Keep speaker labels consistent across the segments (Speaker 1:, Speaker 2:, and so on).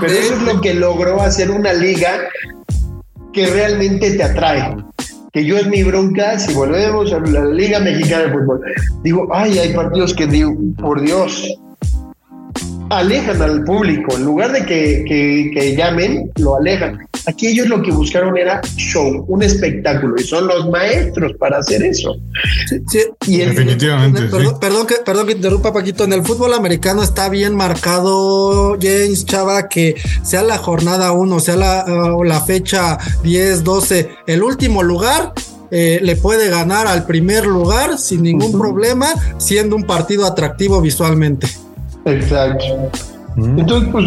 Speaker 1: pero eso es lo que logró hacer una liga que realmente te atrae. Que yo es mi bronca, si volvemos a la Liga Mexicana de Fútbol, digo, ay, hay partidos que digo, por Dios, alejan al público. En lugar de que, que, llamen, lo alejan. Aquí ellos lo que buscaron era show, un espectáculo, y son los maestros para hacer eso.
Speaker 2: y Definitivamente. perdón, que, perdón que interrumpa, Paquito. En el fútbol americano está bien marcado, James Chava, que sea la jornada 1, sea la, uh, la fecha 10, 12, el último lugar eh, le puede ganar al primer lugar sin ningún problema, siendo un partido atractivo visualmente.
Speaker 1: Exacto. Mm. Entonces, pues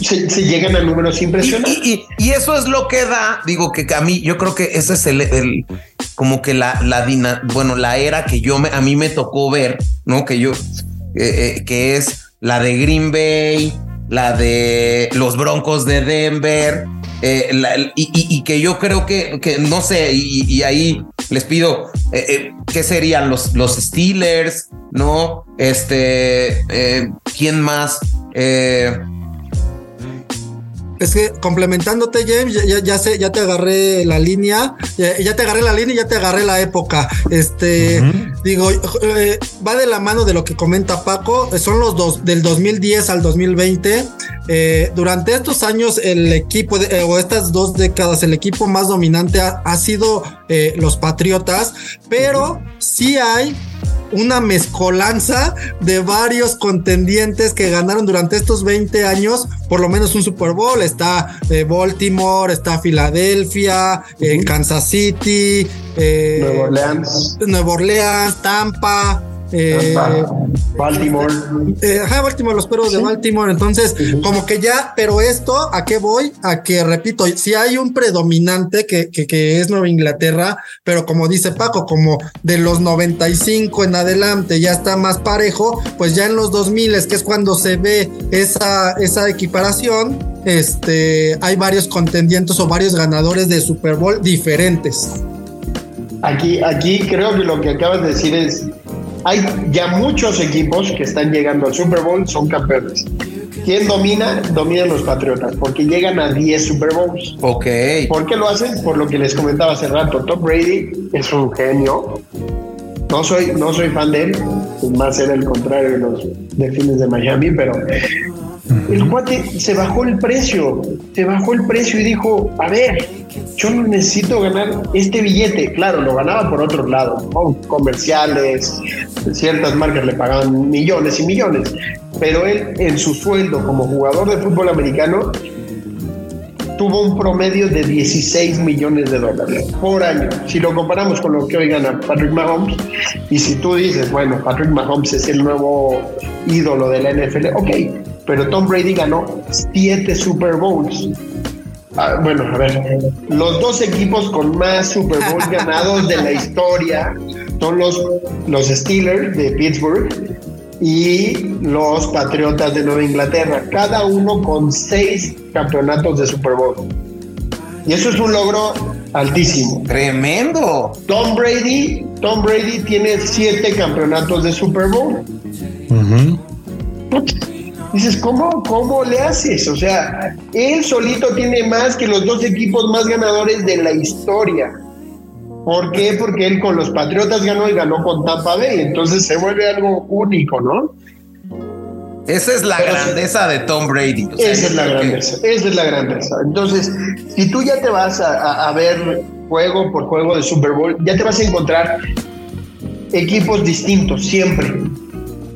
Speaker 1: se, llegan a números impresionantes.
Speaker 3: Y, eso es lo que da, digo que a mí, yo creo que ese es el, como que la, la bueno, la era que yo me, a mí me tocó ver, ¿no? Que yo, eh, eh, que es la de Green Bay, la de los Broncos de Denver, eh, y, que yo creo que, que no sé, y, ahí les pido, eh, ¿qué serían los, los Steelers? ¿No? Este, ¿quién más? Eh,
Speaker 2: es que complementándote, James, ya, sé, ya te agarré la línea, ya, te agarré la línea y ya te agarré la época. Este, digo, eh, va de la mano de lo que comenta Paco, son los dos, del 2010 al 2020. Eh, durante estos años, el equipo, o estas dos décadas, el equipo más dominante ha, sido los Patriotas, pero sí hay una mezcolanza de varios contendientes que ganaron durante estos 20 años, por lo menos un Super Bowl. Está eh, Baltimore, está Filadelfia, eh, Kansas City,
Speaker 1: eh, Nueva Orleans,
Speaker 2: Nueva Orleans, Tampa.
Speaker 1: Eh, Baltimore.
Speaker 2: Eh, ajá, Baltimore, los perros de Baltimore. Entonces, como que ya, pero esto, ¿a qué voy? A que, repito, si hay un predominante que, que, es Nueva Inglaterra, pero como dice Paco, como de los 95 en adelante ya está más parejo, pues ya en los 2000 es que es cuando se ve esa, esa equiparación, este, hay varios contendientes o varios ganadores de Super Bowl diferentes.
Speaker 1: Aquí, aquí creo que lo que acabas de decir es hay ya muchos equipos que están llegando al Super Bowl, son campeones. ¿Quién domina? Dominan los Patriotas, porque llegan a 10 Super Bowls.
Speaker 3: Ok.
Speaker 1: ¿Por qué lo hacen? Por lo que les comentaba hace rato. Tom Brady es un genio. No soy, no soy fan de él, más era el contrario de los delfines de Miami, pero el cuate se bajó el precio, se bajó el precio y dijo, a ver, yo no necesito ganar este billete. Claro, lo ganaba por otro lado, comerciales, ciertas marcas le pagaban millones y millones, pero él en su sueldo como jugador de fútbol americano tuvo un promedio de 16 millones de dólares por año. Si lo comparamos con lo que hoy gana Patrick Mahomes, y si tú dices, bueno, Patrick Mahomes es el nuevo ídolo de la NFL, ok, pero Tom Brady ganó siete Super Bowls. Ah, bueno, a ver, los dos equipos con más Super Bowls ganados de la historia son los, los Steelers de Pittsburgh y los Patriotas de Nueva Inglaterra, cada uno con seis campeonatos de Super Bowl. Y eso es un logro altísimo.
Speaker 3: Tremendo.
Speaker 1: Tom Brady, Tom Brady tiene siete campeonatos de Super Bowl. Dices, ¿cómo, ¿cómo le haces? O sea, él solito tiene más que los dos equipos más ganadores de la historia. ¿Por qué? Porque él con los Patriotas ganó y ganó con Tampa Bay. Entonces se vuelve algo único, ¿no?
Speaker 3: Esa es la grandeza de Tom Brady.
Speaker 1: esa es la grandeza, esa es la grandeza. Entonces, si tú ya te vas a, a, ver juego por juego de Super Bowl, ya te vas a encontrar equipos distintos siempre.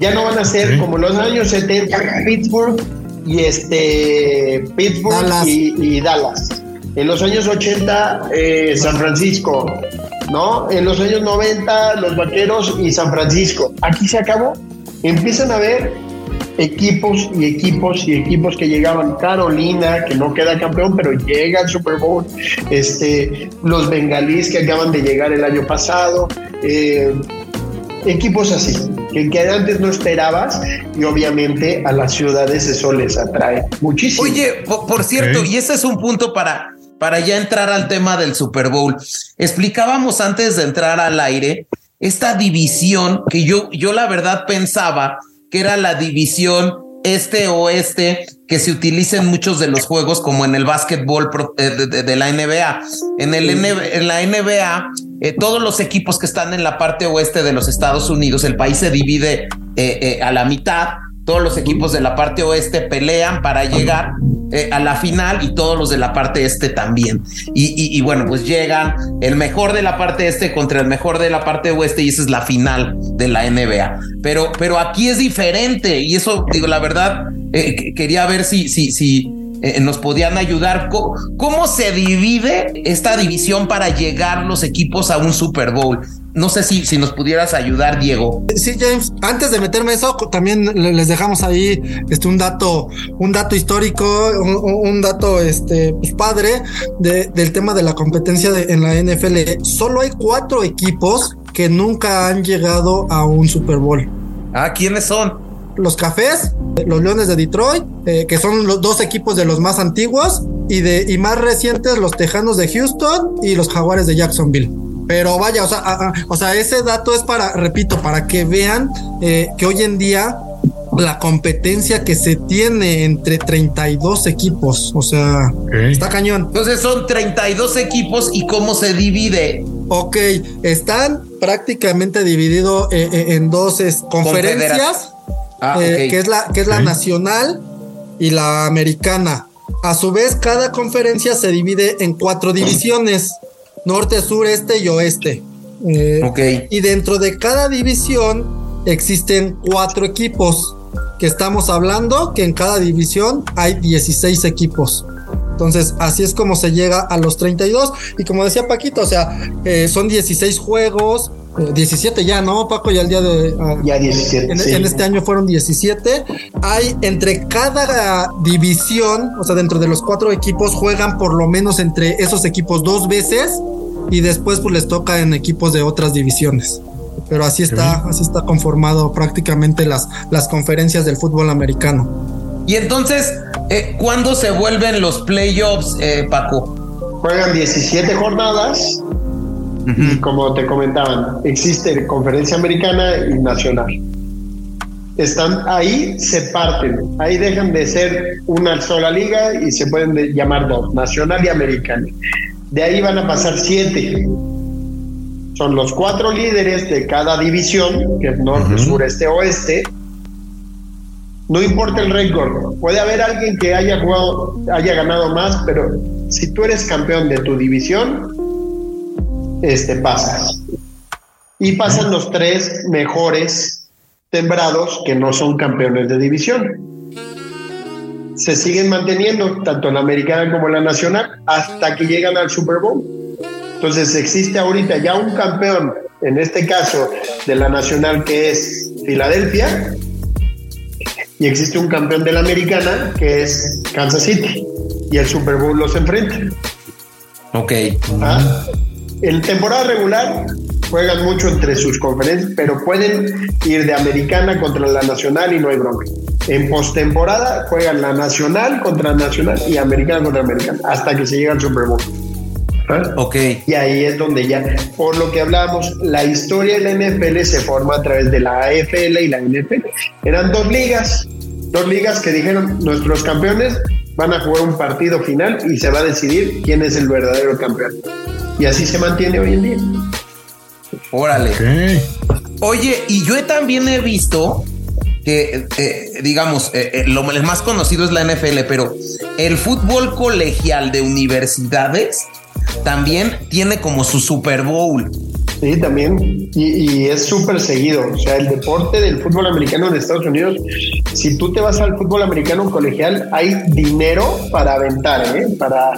Speaker 1: Ya no van a ser como los años 70, Pittsburgh y este Pittsburgh Y, Dallas. En los años 80, eh, San Francisco, ¿no? En los años 90, los Vaqueros y San Francisco. Aquí se acabó. Empiezan a ver equipos y equipos y equipos que llegaban. Carolina, que no queda campeón, pero llega al Super Bowl. Este, los bengalíes que acaban de llegar el año pasado. Eh, equipos así que, antes no esperabas y obviamente a las ciudades eso les atrae muchísimo.
Speaker 3: Oye, por, cierto, y ese es un punto para, para ya entrar al tema del Super Bowl. Explicábamos antes de entrar al aire esta división que yo, yo la verdad pensaba que era la división este-oeste que se utilicen muchos de los juegos como en el básquetbol eh, de, la NBA. En, el en la NBA, eh, todos los equipos que están en la parte oeste de los Estados Unidos, el país se divide eh, a la mitad. Todos los equipos de la parte oeste pelean para llegar a la final y todos los de la parte este también. Y, y, bueno, pues llegan el mejor de la parte este contra el mejor de la parte oeste y esa es la final de la NBA. Pero, pero aquí es diferente y eso, digo, la verdad, eh, quería ver si, si, si eh, nos podían ayudar. ¿Cómo, se divide esta división para llegar los equipos a un Super Bowl? No sé si, si nos pudieras ayudar, Diego.
Speaker 2: Sí, James, antes de meterme eso, también les dejamos ahí este, un dato, un dato histórico, un, dato este, pues, padre del tema de la competencia en la NFL. Solo hay cuatro equipos que nunca han llegado a un Super Bowl.
Speaker 3: Ah, ¿quiénes son?
Speaker 2: Los Cafés, los Leones de Detroit, eh, que son los dos equipos de los más antiguos, y, de, y más recientes los Tejanos de Houston y los Jaguares de Jacksonville. Pero vaya, o sea, o sea, ese dato es para, repito, para que vean eh, que hoy en día la competencia que se tiene entre 32 equipos, o sea, está cañón.
Speaker 3: Entonces son 32 equipos y cómo se divide.
Speaker 2: Ok, están prácticamente divididos eh, en dos conferencias Ah, eh, que es la, que es la nacional y la americana. A su vez, cada conferencia se divide en cuatro divisiones: norte, sur, este y oeste. Eh, y dentro de cada división existen cuatro equipos. Que estamos hablando que en cada división hay 16 equipos. Entonces, así es como se llega a los 32. Y como decía Paquito, o sea, eh, son 16 juegos, 17 eh, ya, ¿no, Paco? Ya el día de.
Speaker 1: Ah, ya 17.
Speaker 2: En, este año fueron 17. Hay entre cada división, o sea, dentro de los cuatro equipos, juegan por lo menos entre esos equipos dos veces y después pues les toca en equipos de otras divisiones. Pero así está, así está conformado prácticamente las, las conferencias del fútbol americano.
Speaker 3: Y entonces, eh, ¿cuándo se vuelven los playoffs, eh, Paco?
Speaker 1: Juegan 17 jornadas y como te comentaban, existe conferencia americana y nacional. Están ahí, se parten, ahí dejan de ser una sola liga y se pueden llamar dos, nacional y americana. De ahí van a pasar siete. Son los cuatro líderes de cada división, que es norte, sur, este, oeste. No importa el récord, puede haber alguien que haya jugado, haya ganado más, pero si tú eres campeón de tu división, este, pasas. Y pasan los tres mejores tembrados que no son campeones de división. Se siguen manteniendo tanto la americana como la nacional hasta que llegan al Super Bowl. Entonces existe ahorita ya un campeón, en este caso de la nacional que es Filadelfia, y existe un campeón de la americana que es Kansas City, y el Super Bowl los enfrenta.
Speaker 3: Ok.
Speaker 1: ¿Ah? En temporada regular juegan mucho entre sus conferencias, pero pueden ir de americana contra la nacional y no hay bronca. En postemporada juegan la nacional contra nacional y americana contra americana hasta que se llega al Super Bowl.
Speaker 3: ¿Ah? Ok.
Speaker 1: Y ahí es donde ya, por lo que hablábamos, la historia de la NFL se forma a través de la AFL y la NFL. Eran dos ligas, dos ligas que dijeron nuestros campeones van a jugar un partido final y se va a decidir quién es el verdadero campeón. Y así se mantiene hoy en día.
Speaker 3: Órale. Oye, y yo también he visto que, eh, digamos, eh, eh, lo más conocido es la NFL, pero el fútbol colegial de universidades también tiene como su Super Bowl.
Speaker 1: Sí, también. Y, es súper seguido. O sea, el deporte del fútbol americano en Estados Unidos, si tú te vas al fútbol americano colegial, hay dinero para aventar, ¿eh? para,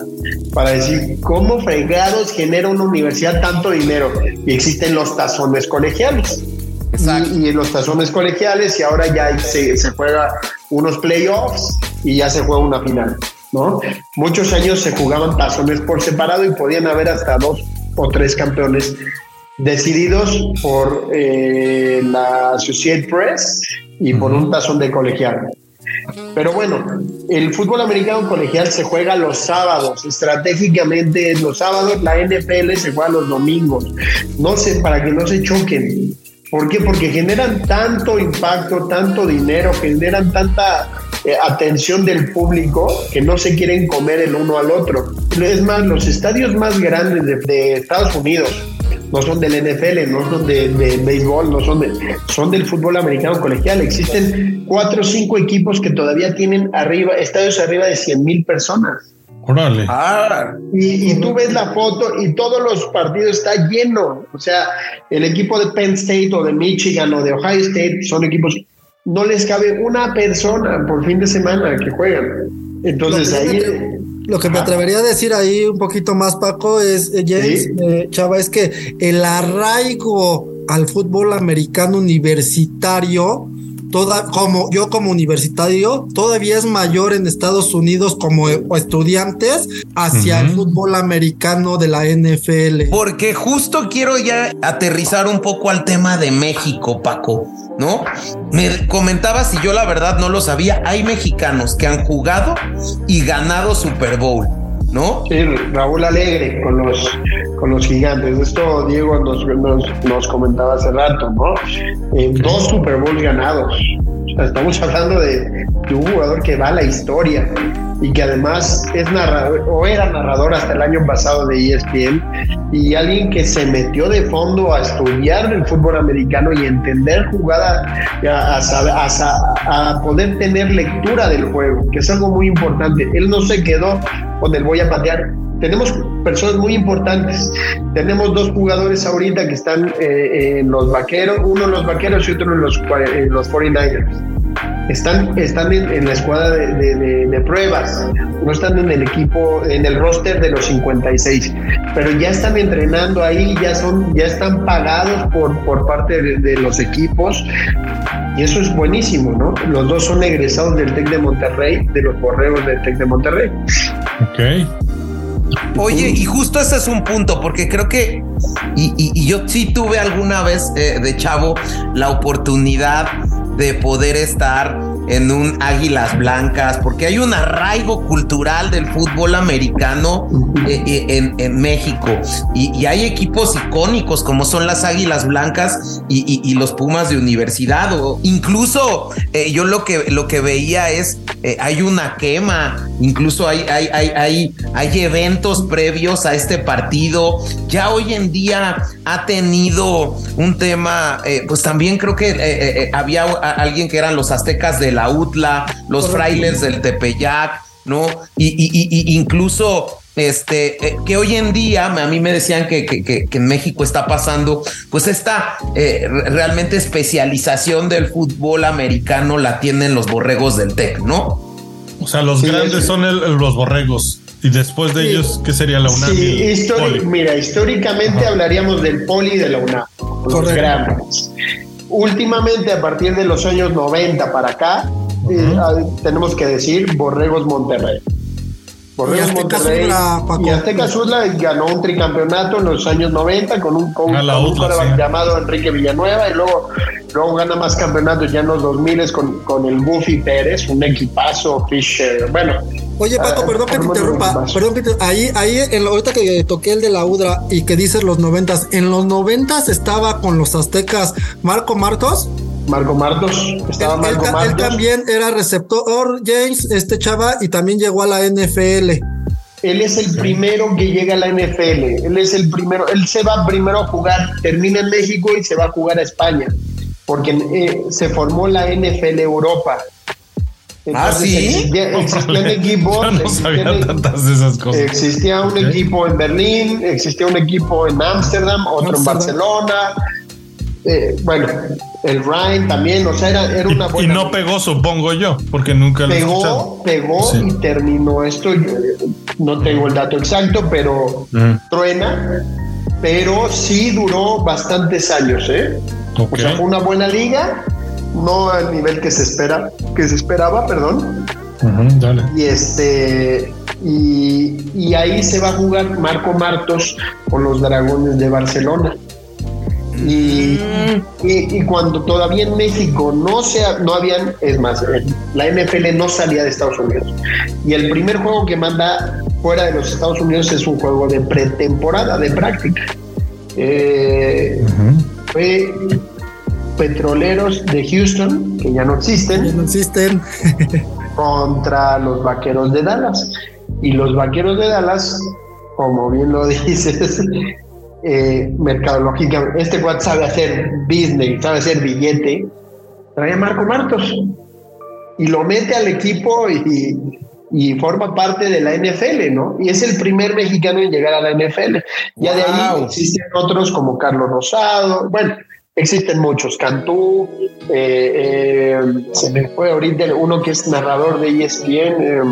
Speaker 1: para decir cómo fregados genera una universidad tanto dinero. Y existen los tazones colegiales. Y, en los tazones colegiales, y ahora ya se, se juega unos playoffs y ya se juega una final. ¿No? Muchos años se jugaban tazones por separado y podían haber hasta dos o tres campeones decididos por eh, la Associated Press y por un tazón de colegial. Pero bueno, el fútbol americano colegial se juega los sábados, estratégicamente los sábados, la NFL se juega los domingos, no sé, para que no se choquen. ¿Por qué? Porque generan tanto impacto, tanto dinero, generan tanta eh, atención del público que no se quieren comer el uno al otro. Es más, los estadios más grandes de, Estados Unidos no son del NFL, no son de, béisbol, no son de, son del fútbol americano colegial. Existen cuatro o cinco equipos que todavía tienen arriba, estadios arriba de 100 mil personas.
Speaker 4: Órale.
Speaker 1: Ah, y, y, tú ves la foto y todos los partidos está lleno. O sea, el equipo de Penn State o de Michigan o de Ohio State son equipos, no les cabe una persona por fin de semana que juegan. Entonces ahí...
Speaker 2: Lo que me atrevería a decir ahí un poquito más, Paco, es, eh, James, eh, Chava, es que el arraigo al fútbol americano universitario toda, como yo como universitario, todavía es mayor en Estados Unidos como estudiantes hacia el fútbol americano de la NFL.
Speaker 3: Porque justo quiero ya aterrizar un poco al tema de México, Paco, ¿no? Me comentabas y yo la verdad no lo sabía, hay mexicanos que han jugado y ganado Super Bowl. ¿No?
Speaker 1: Sí, Raúl Alegre con los, con los gigantes. Esto Diego nos, nos, comentaba hace rato, ¿no? Eh, dos Super Bowls ganados. Estamos hablando de, un jugador que va a la historia y que además es narrador o era narrador hasta el año pasado de ESPN y alguien que se metió de fondo a estudiar el fútbol americano y entender jugada, a, a, a, poder tener lectura del juego, que es algo muy importante. Él no se quedó con el voy a patear. Tenemos personas muy importantes. Tenemos dos jugadores ahorita que están eh, en los vaqueros, uno en los vaqueros y otro en los, en los 49ers están, están en, la escuadra de, pruebas, no están en el equipo, en el roster de los 56, pero ya están entrenando ahí, ya son, ya están pagados por, por parte de, los equipos y eso es buenísimo, ¿no? Los dos son egresados del TEC de Monterrey, de los borregos del TEC de Monterrey.
Speaker 4: Ok.
Speaker 3: Oye, y justo ese es un punto, porque creo que, y, yo sí tuve alguna vez eh, de chavo la oportunidad de poder estar en un Águilas Blancas, porque hay un arraigo cultural del fútbol americano eh, eh, en, México. Y, hay equipos icónicos como son las Águilas Blancas y, los Pumas de Universidad o incluso eh, yo lo que, lo que veía es hay una quema, incluso hay, hay, hay, hay, hay eventos previos a este partido, ya hoy en día ha tenido un tema, pues también creo que había alguien que eran los aztecas de la UTLA, los frailes del Tepeyac, ¿no? Y, incluso este, eh, que hoy en día a mí me decían que, que, en México está pasando, pues esta eh, realmente especialización del fútbol americano la tienen los borregos del TEC, ¿no?
Speaker 4: O sea, los grandes son los borregos. Y después de ellos, ¿qué sería la UNAM?
Speaker 1: Sí, mira, históricamente hablaríamos del poli y de la UNAM, los grandes últimamente, a partir de los años 90 para acá, eh, tenemos que decir Borregos Monterrey.
Speaker 2: Monterrey.
Speaker 1: y Azteca Sudla ganó un tricampeonato en los años 90 con un coach llamado Enrique Villanueva y luego, luego gana más campeonatos ya en los 2000 con, con el Buffy Pérez, un equipazo, Fisher. Bueno,
Speaker 2: Oye, Paco, ah, perdón que te interrumpa. Perdón que te, ahí, ahí, en, ahorita que toqué el de la Udra y que dices los noventas, en los noventas estaba con los aztecas Marco Martos.
Speaker 1: Marco Martos, estaba Marco
Speaker 2: él,
Speaker 1: Martos.
Speaker 2: Él también era receptor, James, este chava, y también llegó a la NFL.
Speaker 1: Él es el primero que llega a la NFL. Él es el primero. Él se va primero a jugar, termina en México y se va a jugar a España, porque eh, se formó la NFL Europa
Speaker 3: ah, sí.
Speaker 1: Existía, un equipo.
Speaker 4: no sabía tantas de esas cosas.
Speaker 1: Existía un equipo en Berlín, existía un equipo en Ámsterdam, otro en Barcelona. Eh, bueno, el Ryan también, o sea, era, una
Speaker 4: buena. Y no pegó, supongo yo, porque nunca lo
Speaker 1: pegó, he escuchado. Pegó y terminó esto. no tengo el dato exacto, pero truena. Pero sí duró bastantes años, ¿eh? O sea, fue una buena liga no al nivel que se espera, que se esperaba, perdón. Y este y, ahí se va a jugar Marco Martos con los Dragones de Barcelona. Y, y, cuando todavía en México no se no habían, es más, la NFL no salía de Estados Unidos. Y el primer juego que manda fuera de los Estados Unidos es un juego de pretemporada, de práctica. Eh, fue petroleros de Houston, que ya no existen.
Speaker 2: Ya no existen.
Speaker 1: contra los Vaqueros de Dallas. Y los Vaqueros de Dallas, como bien lo dices, eh, mercadológica, este cuate sabe hacer business, sabe hacer billete, trae a Marco Martos y lo mete al equipo y, y forma parte de la NFL, ¿no? Y es el primer mexicano en llegar a la NFL. Ya de ahí existen otros como Carlos Rosado, bueno, existen muchos, Cantú, eh, eh, se me fue ahorita uno que es narrador de ESPN, eh,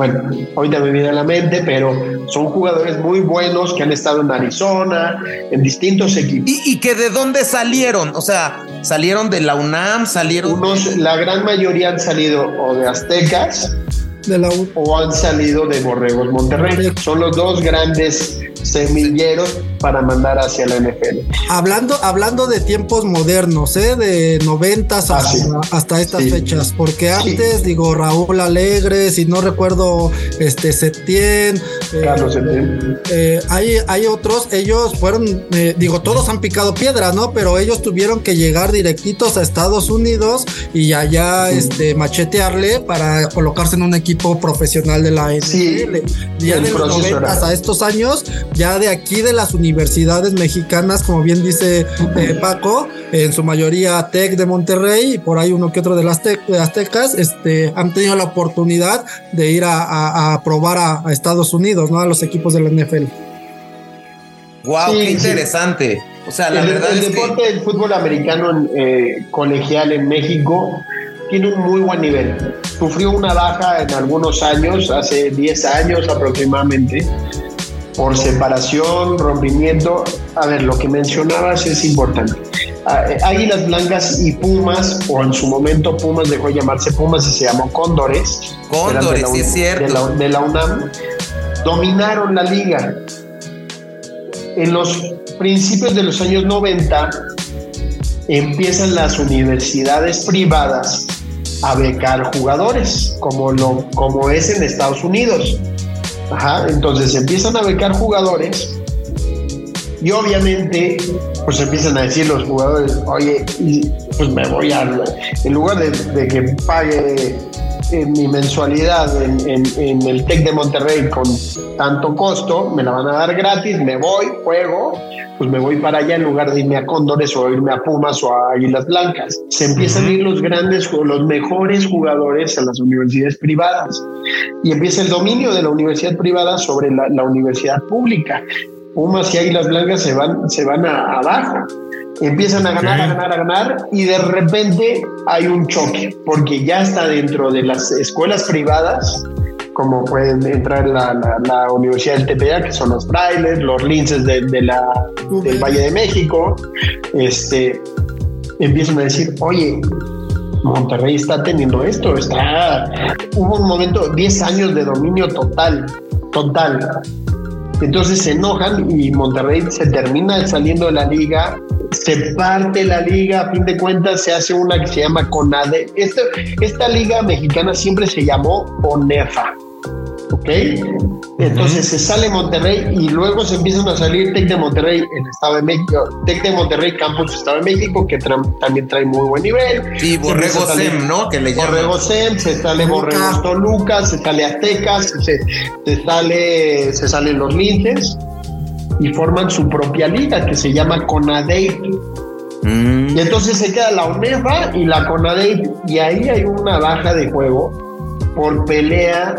Speaker 1: bueno, ahorita me viene a la mente, pero son jugadores muy buenos que han estado en Arizona, en distintos equipos.
Speaker 3: ¿Y, y que de dónde salieron? O sea, salieron de la UNAM, salieron...
Speaker 1: Unos, la gran mayoría han salido o de Aztecas, de la o han salido de Borregos Monterrey. Son los dos grandes semilleros para mandar hacia la NFL.
Speaker 2: Hablando, hablando de tiempos modernos, ¿eh? de noventas hasta, hasta, estas fechas, porque antes, digo, Raúl Alegre, si no recuerdo, este Septién,
Speaker 1: eh, Carlos
Speaker 2: eh, hay, hay otros, ellos fueron, eh, digo, todos han picado piedra, ¿no? Pero ellos tuvieron que llegar directitos a Estados Unidos y allá este, machetearle para colocarse en un equipo profesional de la NFL. ya de los noventas a estos años, ya de aquí de las universidades mexicanas, como bien dice eh, Paco, en su mayoría TEC de Monterrey y por ahí uno que otro de las de Aztecas, este, han tenido la oportunidad de ir a, a, probar a, Estados Unidos, ¿no? A los equipos de la NFL.
Speaker 3: Wow, qué interesante. O sea, la
Speaker 1: el,
Speaker 3: verdad
Speaker 1: el
Speaker 3: es
Speaker 1: deporte
Speaker 3: que...
Speaker 1: del fútbol americano eh, colegial en México tiene un muy buen nivel. Sufrió una baja en algunos años, hace 10 años aproximadamente, por separación, rompimiento. A ver, lo que mencionabas es importante. Águilas Blancas y Pumas, o en su momento Pumas dejó de llamarse Pumas y se llamó Cóndores.
Speaker 3: Cóndores, sí es cierto.
Speaker 1: De la, de la UNAM, dominaron la liga. En los principios de los años 90 empiezan las universidades privadas a becar jugadores, como, lo, como es en Estados Unidos. Ajá, entonces empiezan a becar jugadores y obviamente pues empiezan a decir los jugadores, oye, pues me voy a, en lugar de, de que pague eh, mi mensualidad en, en, en, el TEC de Monterrey con tanto costo, me la van a dar gratis, me voy, juego, pues me voy para allá en lugar de irme a Cóndores o irme a Pumas o a Águilas Blancas. Se empiezan a ir los grandes, los mejores jugadores a las universidades privadas y empieza el dominio de la universidad privada sobre la, la universidad pública. Pumas y Águilas Blancas se van, se van a, abajo empiezan a ganar, a ganar, a ganar y de repente hay un choque porque ya está dentro de las escuelas privadas como pueden entrar la, la, la Universidad del TPA, que son los frailes, los linces de, de la, del Valle de México, este, empiezan a decir, oye, Monterrey está teniendo esto, está, hubo un momento, 10 años de dominio total, total. Entonces se enojan y Monterrey se termina saliendo de la liga, se parte la liga, a fin de cuentas se hace una que se llama CONADE. Esta, esta liga mexicana siempre se llamó ONEFA. ¿Ok? Entonces se sale Monterrey y luego se empiezan a salir Tec de Monterrey en Estado de México, Tec de Monterrey Campus Estado de México, que tra también trae muy buen nivel.
Speaker 3: Sí, Borrego Sem, ¿no? Que le
Speaker 1: Borrego Sem, se sale Borrego Toluca, se sale Aztecas, se, se, sale, se salen los linces y forman su propia liga que se llama CONADEIP. Mm. Y entonces se queda la UNEFA y la CONADEIP y ahí hay una baja de juego por pelea,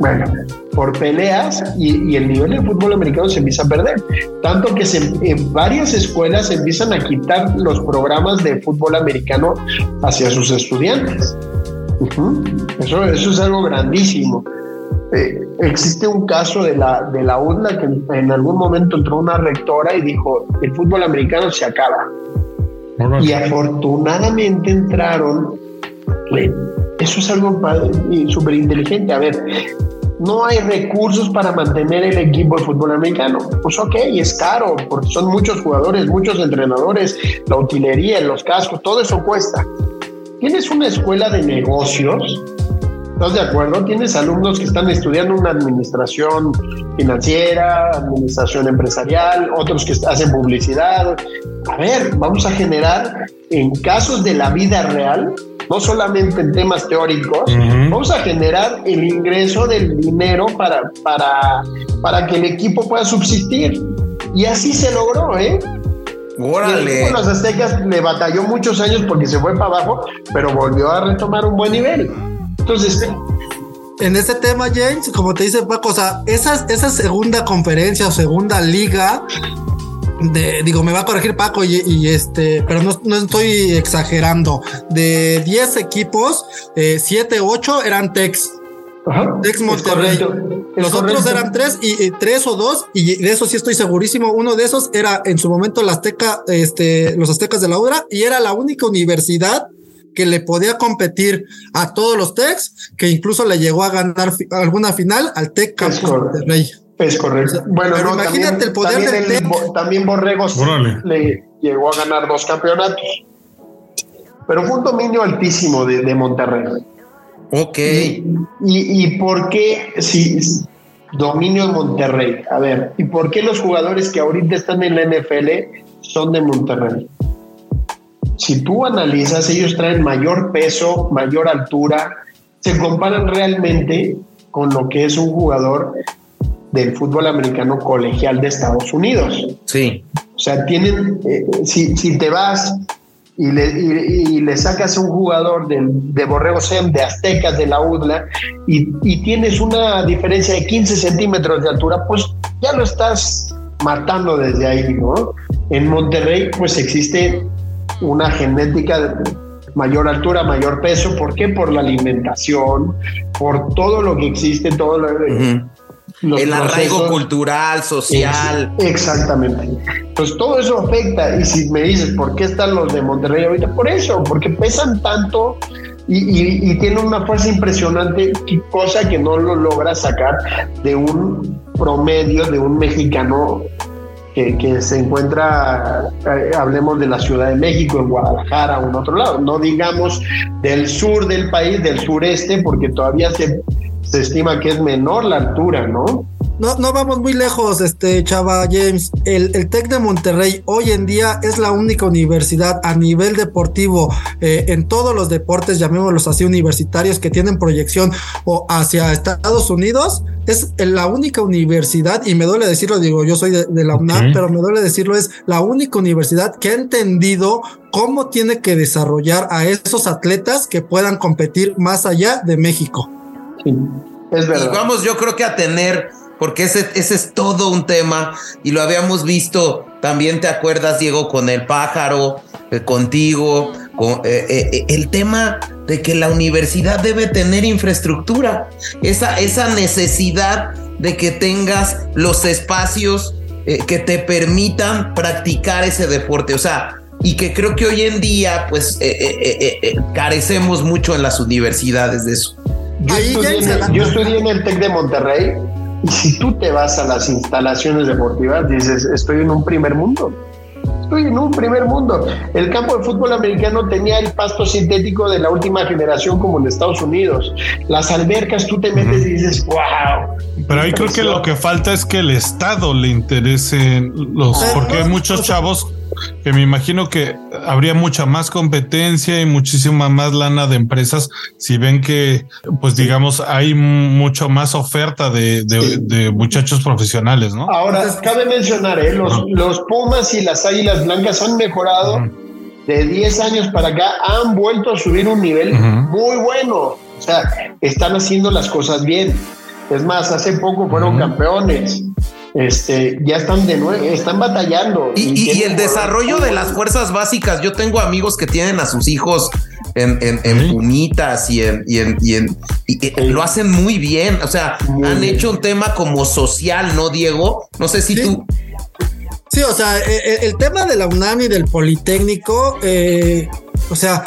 Speaker 1: bueno, por peleas y, y, el nivel del fútbol americano se empieza a perder. Tanto que se, en varias escuelas se empiezan a quitar los programas de fútbol americano hacia sus estudiantes. Uh -huh. eso, eso es algo grandísimo. Eh, existe un caso de la, de la UDLA que en, algún momento entró una rectora y dijo, el fútbol americano se acaba. Y afortunadamente entraron, eso es algo súper inteligente. A ver, no hay recursos para mantener el equipo de fútbol americano. Pues ok, es caro, porque son muchos jugadores, muchos entrenadores, la utilería, los cascos, todo eso cuesta. Tienes una escuela de negocios ¿Estás de acuerdo? Tienes alumnos que están estudiando una administración financiera, administración empresarial, otros que hacen publicidad, a ver, vamos a generar en casos de la vida real, no solamente en temas teóricos, vamos a generar el ingreso del dinero para, para, para que el equipo pueda subsistir. Y así se logró, ¿eh?
Speaker 3: Órale.
Speaker 1: Los aztecas le batalló muchos años porque se fue para abajo, pero volvió a retomar un buen nivel. Entonces,
Speaker 2: en este tema, James, como te dice Paco, o sea, esa, esa segunda conferencia o segunda liga, de, digo, me va a corregir Paco y, este, pero no, no, estoy exagerando. De 10 equipos, 7, eh, 8 eran Tex. Tex Monterrey. Los otros eran tres y, tres o dos, y de eso sí estoy segurísimo. Uno de esos era en su momento el Azteca, este, los Aztecas de la UDRA, y era la única universidad que le podía competir a todos los Tex, que incluso le llegó a ganar alguna final al Tec
Speaker 1: Campus Monterrey. Es correcto. Bueno, imagínate el poder del Tec. También Borregos le llegó a ganar dos campeonatos. Pero fue un dominio altísimo de, de Monterrey.
Speaker 3: Ok.
Speaker 1: ¿Y, por qué si dominio de Monterrey? A ver, ¿y por qué los jugadores que ahorita están en la NFL son de Monterrey? Si tú analizas, ellos traen mayor peso, mayor altura, se comparan realmente con lo que es un jugador del fútbol americano colegial de Estados Unidos.
Speaker 3: Sí.
Speaker 1: O sea, tienen, eh, si, si te vas y le, y, le sacas a un jugador de, de Borrego Sem, de Aztecas, de la UDLA, y, y, tienes una diferencia de 15 centímetros de altura, pues ya lo estás matando desde ahí, ¿no? En Monterrey, pues existe una genética de mayor altura, mayor peso, ¿por qué? Por la alimentación, por todo lo que existe, todo lo,
Speaker 3: el arraigo cultural, social.
Speaker 1: exactamente. Pues todo eso afecta. Y si me dices, ¿por qué están los de Monterrey ahorita? Por eso, porque pesan tanto y, tienen una fuerza impresionante, cosa que no lo logra sacar de un promedio de un mexicano que, que, se encuentra, eh, hablemos de la Ciudad de México, en Guadalajara o en otro lado, no digamos del sur del país, del sureste, porque todavía se, se estima que es menor la altura, ¿no?
Speaker 2: No, no vamos muy lejos, este chava James. El, el TEC de Monterrey hoy en día es la única universidad a nivel deportivo eh, en todos los deportes, llamémoslos así, universitarios que tienen proyección o hacia Estados Unidos. Es la única universidad, y me duele decirlo, digo, yo soy de, la UNAM, pero me duele decirlo, es la única universidad que ha entendido cómo tiene que desarrollar a esos atletas que puedan competir más allá de México.
Speaker 1: es verdad.
Speaker 3: Y vamos, yo creo que a tener, porque ese, ese es todo un tema y lo habíamos visto, también te acuerdas, Diego, con el pájaro, eh, contigo, con, eh, eh, el tema de que la universidad debe tener infraestructura, esa, esa necesidad de que tengas los espacios que te permitan practicar ese deporte, o sea, y que creo que hoy en día pues carecemos mucho en las universidades de eso.
Speaker 1: Yo, estudié en, el, TEC de Monterrey y si tú te vas a las instalaciones deportivas, dices, estoy en un primer mundo. Estoy en un primer mundo. El campo de fútbol americano tenía el pasto sintético de la última generación como en Estados Unidos. Las albercas, tú te metes y dices, wow.
Speaker 4: Pero ahí creo que lo que falta es que el Estado le interese los, porque hay muchos chavos que me imagino que habría mucha más competencia y muchísima más lana de empresas si ven que, pues digamos, hay mucho más oferta de, muchachos profesionales, ¿no?
Speaker 1: Ahora, cabe mencionar, ¿eh? los, los Pumas y las Águilas Blancas han mejorado. De 10 años para acá han vuelto a subir un nivel muy bueno. O sea, están haciendo las cosas bien. Es más, hace poco fueron campeones este, ya están de nuevo, están batallando.
Speaker 3: Y, el desarrollo de las fuerzas básicas, yo tengo amigos que tienen a sus hijos en, en, pumitas y en, y en, y lo hacen muy bien. O sea, han hecho un tema como social, ¿no, Diego? No sé si tú.
Speaker 2: Sí, o sea, e, e, el, tema de la UNAM y del Politécnico, eh, o sea,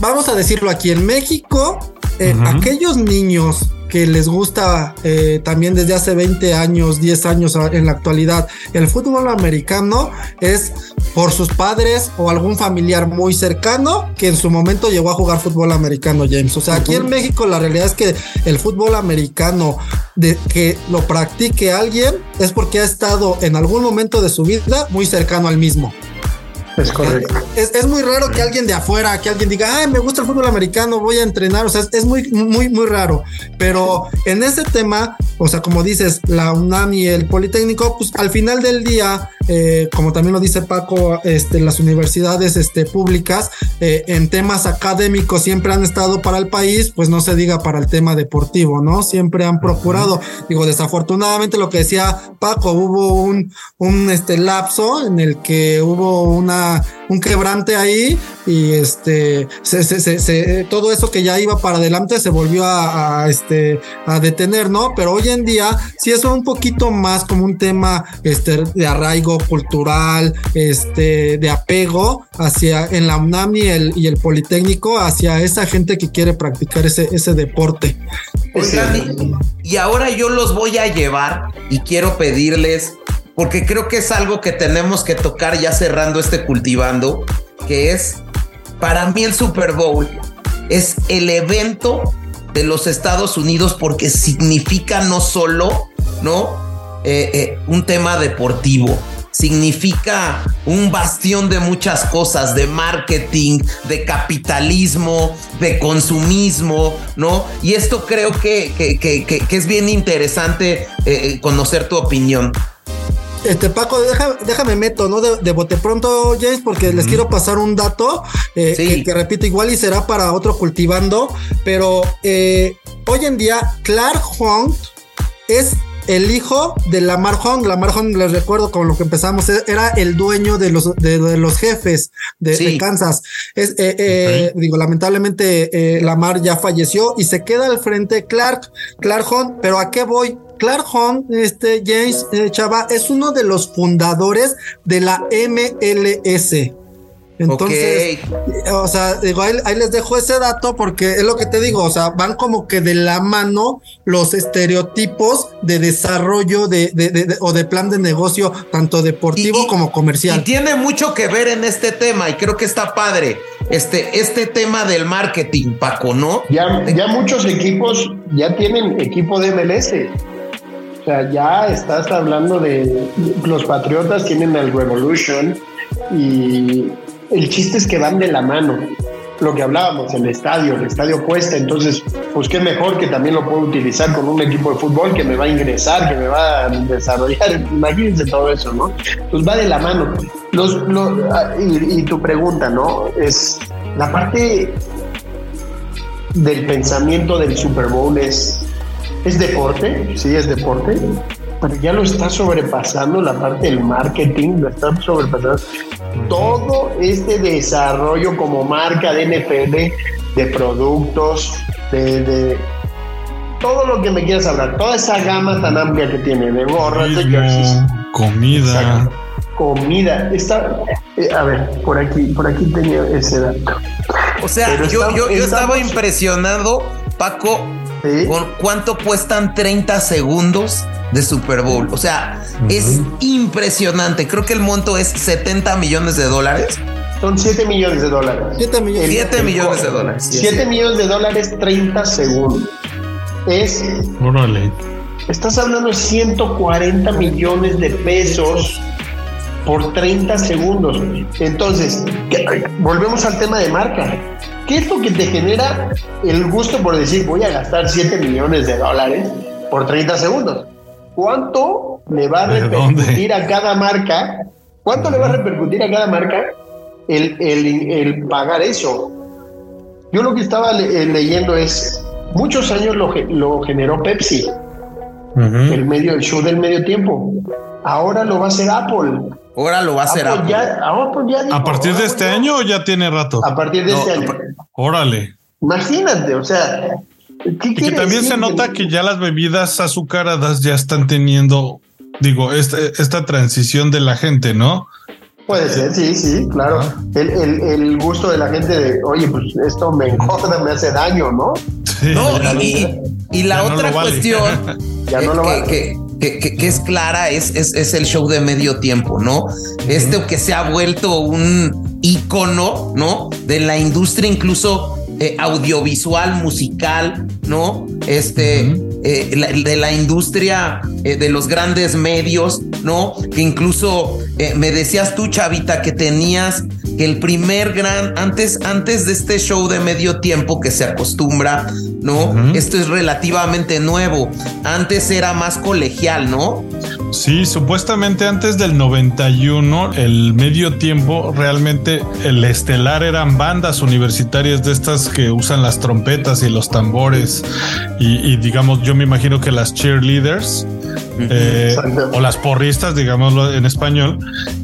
Speaker 2: vamos a decirlo aquí en México, eh, aquellos niños que les gusta eh, también desde hace 20 años, 10 años en la actualidad, el fútbol americano es por sus padres o algún familiar muy cercano que en su momento llegó a jugar fútbol americano, James. O sea, aquí en México la realidad es que el fútbol americano de que lo practique alguien es porque ha estado en algún momento de su vida muy cercano al mismo.
Speaker 1: Es correcto.
Speaker 2: Es, muy raro que alguien de afuera, que alguien diga, ay, me gusta el fútbol americano, voy a entrenar. O sea, es, muy, muy, muy raro. Pero en ese tema, o sea, como dices, la UNAM y el Politécnico, pues al final del día, eh, como también lo dice Paco, este, las universidades este, públicas eh, en temas académicos siempre han estado para el país, pues no se diga para el tema deportivo, ¿no? Siempre han procurado. Digo, desafortunadamente lo que decía Paco, hubo un, un este, lapso en el que hubo una, un quebrante ahí y este, todo eso que ya iba para adelante se volvió a, este, a detener, ¿no? Pero hoy en día sí es un poquito más como un tema este, de arraigo cultural, este, de apego hacia en la UNAM y el, y el Politécnico hacia esa gente que quiere practicar ese, ese deporte.
Speaker 3: y ahora yo los voy a llevar y quiero pedirles porque creo que es algo que tenemos que tocar ya cerrando este cultivando, que es, para mí el Super Bowl es el evento de los Estados Unidos porque significa no solo, ¿no? Eh, eh, un tema deportivo, significa un bastión de muchas cosas, de marketing, de capitalismo, de consumismo, ¿no? Y esto creo que, que, es bien interesante eh, conocer tu opinión.
Speaker 2: Este, Paco, déjame meto, ¿no? De, bote pronto, James, porque les quiero pasar un dato eh, que, repito, igual y será para otro cultivando, pero eh, hoy en día Clark Hunt es el hijo de Lamar Hunt. Lamar Hunt, les recuerdo con lo que empezamos, e, era el dueño de los, de, los jefes de, Kansas. Es, eh, Digo, lamentablemente Lamar ya falleció y se queda al frente Clark, Clark Hunt, pero ¿a qué voy? Clark Hunt, este James eh, Chava, es uno de los fundadores de la MLS. Entonces, o sea, digo, ahí, les dejo ese dato porque es lo que te digo, o sea, van como que de la mano los estereotipos de desarrollo de, o de plan de negocio, tanto deportivo como comercial.
Speaker 3: Y tiene mucho que ver en este tema y creo que está padre. Este, este tema del marketing, Paco, ¿no?
Speaker 1: Ya, ya muchos equipos ya tienen equipo de MLS. O sea, ya estás hablando de los Patriotas tienen el Revolution y el chiste es que van de la mano. Lo que hablábamos, el estadio, el estadio cuesta, entonces, pues qué mejor que también lo puedo utilizar con un equipo de fútbol que me va a ingresar, que me va a desarrollar. Imagínense todo eso, ¿no? Pues va de la mano. Los, ah, y, y tu pregunta, ¿no? Es la parte del pensamiento del Super Bowl es es deporte, sí, es deporte, pero ya lo está sobrepasando la parte del marketing, lo está sobrepasando todo este desarrollo como marca de NFL, de productos, de, todo lo que me quieras hablar, toda esa gama tan amplia que tiene de gorras, de jerseys.
Speaker 4: Comida.
Speaker 1: comida. Está, eh, a ver, por aquí, por aquí tenía ese dato.
Speaker 3: O sea, yo, yo, yo estaba impresionado, Paco, cuánto cuestan 30 segundos de Super Bowl. O sea, es impresionante. Creo que el monto es 70 millones de dólares.
Speaker 1: Son 7 millones de dólares.
Speaker 2: 7 millones,
Speaker 3: millones de dólares.
Speaker 1: 7 millones de dólares, 30 segundos. Es.
Speaker 4: Órale.
Speaker 1: Estás hablando de 140 millones de pesos por 30 segundos. Entonces, volvemos al tema de marca. ¿Qué es lo que te genera el gusto por decir voy a gastar 7 millones de dólares por 30 segundos? ¿Cuánto le va a repercutir a cada marca? ¿Cuánto le va a repercutir a cada marca el, pagar eso? Yo lo que estaba eh, leyendo es, muchos años lo, generó Pepsi, el, medio, el show del medio tiempo. Ahora lo va a hacer Apple.
Speaker 3: Ahora lo va a hacer Apple.
Speaker 4: ¿A partir de este año o ya tiene rato?
Speaker 1: A partir de este año.
Speaker 4: Órale.
Speaker 1: Imagínate, o sea.
Speaker 4: y que también se nota que ya las bebidas azucaradas ya están teniendo, digo, esta, esta transición de la gente, ¿no?
Speaker 1: Puede ser, sí, sí, claro. El, gusto de la gente de, oye, pues esto me engorda, me hace daño, ¿no?
Speaker 3: Sí. No, y, la otra cuestión ya no lo que, que, es clara es, es, el show de medio tiempo, ¿no? Este que se ha vuelto un icono, ¿no? De la industria incluso eh, audiovisual, musical, ¿no? Este, eh, de la industria eh, de los grandes medios, ¿no? Que incluso me decías tú, Chavita, que tenías que el primer gran, antes, antes de este show de medio tiempo que se acostumbra, ¿no? Esto es relativamente nuevo. Antes era más colegial, ¿no?
Speaker 4: Sí, supuestamente antes del 91, el medio tiempo, realmente el estelar eran bandas universitarias de estas que usan las trompetas y los tambores y, digamos, yo me imagino que las cheerleaders eh, o las porristas, digámoslo en español,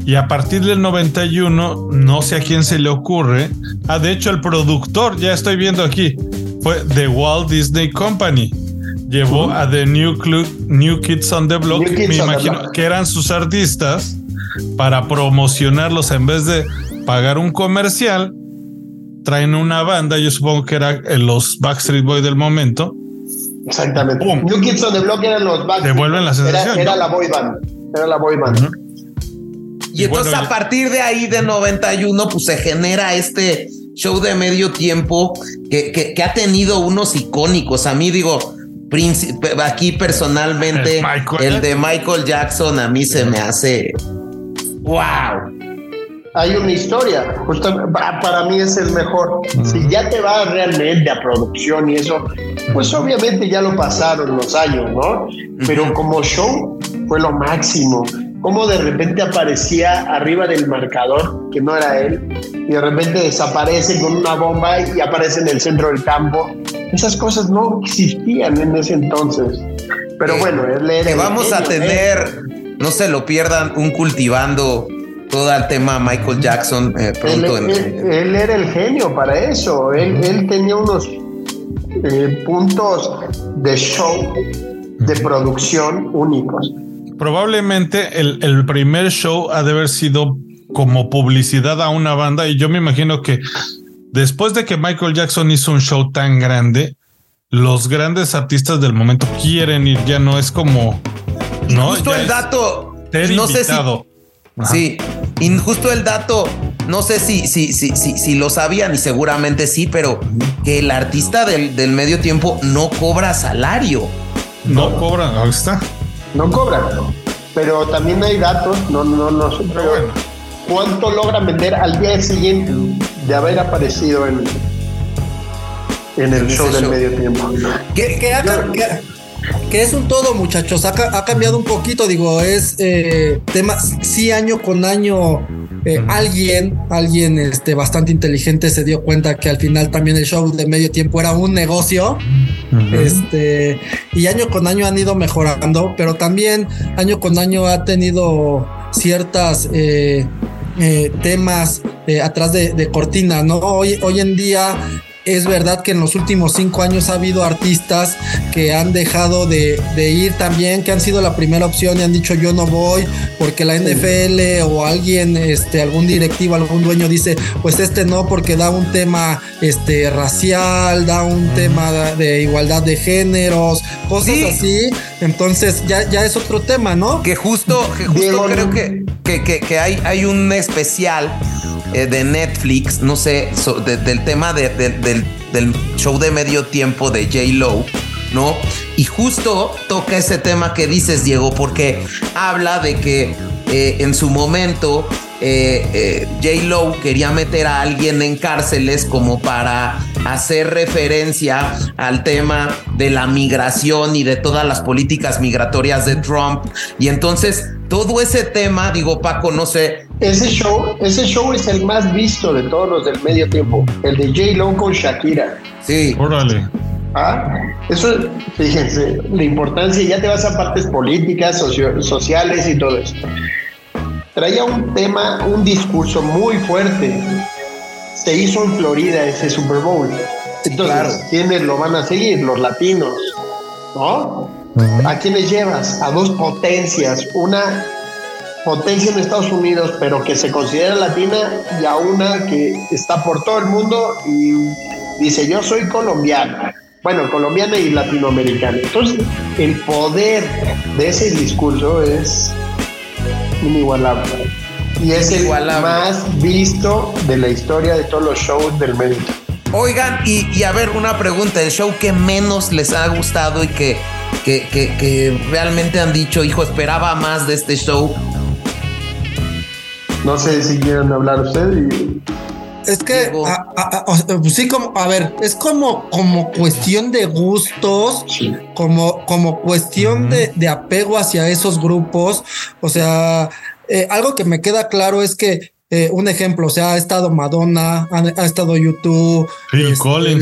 Speaker 4: y a partir del 91, no sé a quién se le ocurre, ah, de hecho el productor, ya estoy viendo aquí, fue The Walt Disney Company. Llevó a The New, New Kids on the Block, me imagino que eran sus artistas, para promocionarlos en vez de pagar un comercial, traen una banda, yo supongo que era los Backstreet Boys del momento.
Speaker 1: Exactamente. New Kids on the Block eran los Backstreet
Speaker 4: Devuelven la sensación.
Speaker 1: Era, la boy band. Era la boy band.
Speaker 3: Y, entonces a partir de ahí de 91 pues se genera este show de medio tiempo que, que ha tenido unos icónicos. A mí digo, aquí personalmente, el, de Michael Jackson a mí se me hace wow.
Speaker 1: Hay una historia, para mí es el mejor. Si ya te vas realmente a producción y eso, pues obviamente ya lo pasaron los años, ¿no? Pero como show fue lo máximo cómo de repente aparecía arriba del marcador, que no era él, y de repente desaparece con una bomba y aparece en el centro del campo. Esas cosas no existían en ese entonces. Pero bueno, él era.
Speaker 3: Que vamos a ¿eh? tener, no se lo pierdan, un cultivando todo el tema Michael Jackson eh, pronto.
Speaker 1: Él, él, era el genio para eso. Él, él tenía unos eh, puntos de show, de producción únicos.
Speaker 4: Probablemente el, primer show ha de haber sido como publicidad a una banda y yo me imagino que después de que Michael Jackson hizo un show tan grande, los grandes artistas del momento quieren ir, ya no es como... No,
Speaker 3: justo el dato, no sé si... Sí, y justo el dato, no sé si, si, si, si, si lo sabían y seguramente sí, pero que el artista del, del medio tiempo no cobra salario.
Speaker 4: No, cobra, ahí está
Speaker 1: no cobran. Pero también hay datos, no, no, no sé, pero cuánto logran vender al día siguiente de haber aparecido en, en el show del medio tiempo.
Speaker 2: ¿Qué, qué, que es un todo, muchachos. Ha, cambiado un poquito, digo, es eh, tema, sí, año con año, eh, alguien, alguien este, bastante inteligente se dio cuenta que al final también el show de medio tiempo era un negocio. Este, y año con año han ido mejorando, pero también año con año ha tenido ciertas eh, temas atrás de, de, cortina, ¿no? Hoy, hoy en día es verdad que en los últimos cinco años ha habido artistas que han dejado de, ir también, que han sido la primera opción y han dicho yo no voy porque la NFL o alguien, este, algún directivo, algún dueño dice pues este no porque da un tema este, racial, da un tema de igualdad de géneros, cosas así. Entonces ya, ya es otro tema, ¿no?
Speaker 3: Que justo, que justo creo que, que, que, hay, hay un especial eh, de Netflix, no sé, del tema del, show de medio tiempo de J. Lo, ¿no? Y justo toca ese tema que dices, Diego, porque habla de que eh, en su momento eh, J. Lo quería meter a alguien en cárceles como para hacer referencia al tema de la migración y de todas las políticas migratorias de Trump. Y entonces todo ese tema, digo Paco, no sé.
Speaker 1: Ese show, ese show es el más visto de todos los del medio tiempo, el de J. Lo con Shakira.
Speaker 3: Sí.
Speaker 4: Órale.
Speaker 1: Ah, eso, fíjense, la importancia, ya te vas a partes políticas, sociales y todo eso traía un tema, un discurso muy fuerte. Se hizo en Florida ese Super Bowl. Entonces, ¿quiénes lo van a seguir? Los latinos, ¿no? ¿A quiénes llevas? A dos potencias. Una potencia en Estados Unidos, pero que se considera latina, y a una que está por todo el mundo y dice, yo soy colombiana. Bueno, colombiana y latinoamericana. Entonces, el poder de ese discurso es inigualable. Y es el más visto de la historia de todos los shows del médico.
Speaker 3: Oigan, y, a ver, una pregunta, el show que menos les ha gustado y que, que, que realmente han dicho, hijo, esperaba más de este show.
Speaker 1: No sé si quieren hablar ustedes.
Speaker 2: Es que, pues sí, como, a ver, es como, como cuestión de gustos, como, como cuestión de, de, apego hacia esos grupos. O sea, eh, algo que me queda claro es que eh, un ejemplo, o sea, ha estado Madonna, ha, estado YouTube, este,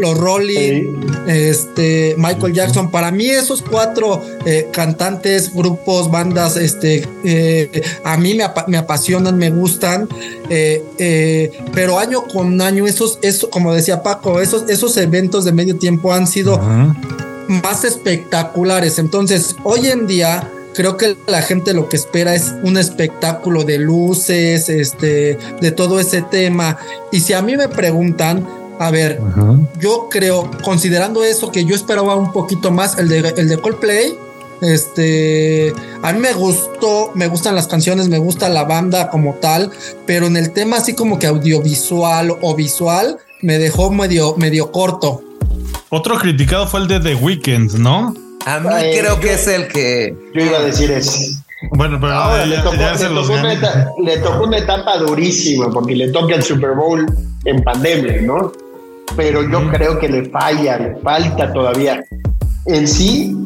Speaker 2: los, Rolling, este, Michael Jackson. Para mí, esos cuatro eh, cantantes, grupos, bandas, este, eh, a mí me, apasionan, me gustan, pero año con año, esos, eso, como decía Paco, esos, esos eventos de medio tiempo han sido más espectaculares. Entonces, hoy en día creo que la gente lo que espera es un espectáculo de luces, este, de todo ese tema. Y si a mí me preguntan, a ver, yo creo, considerando eso, que yo esperaba un poquito más el de, el de Coldplay. Este, a mí me gustó, me gustan las canciones, me gusta la banda como tal, pero en el tema así como que audiovisual o visual me dejó medio, medio corto.
Speaker 4: Otro criticado fue el de The Weeknd, ¿no?
Speaker 3: A mí creo que es el que.
Speaker 1: Yo iba a decir ese.
Speaker 4: Bueno, pero
Speaker 1: le, tocó, una etapa, durísima porque le toca el Super Bowl en pandemia, ¿no? Pero yo creo que le falla, le falta todavía. En sí,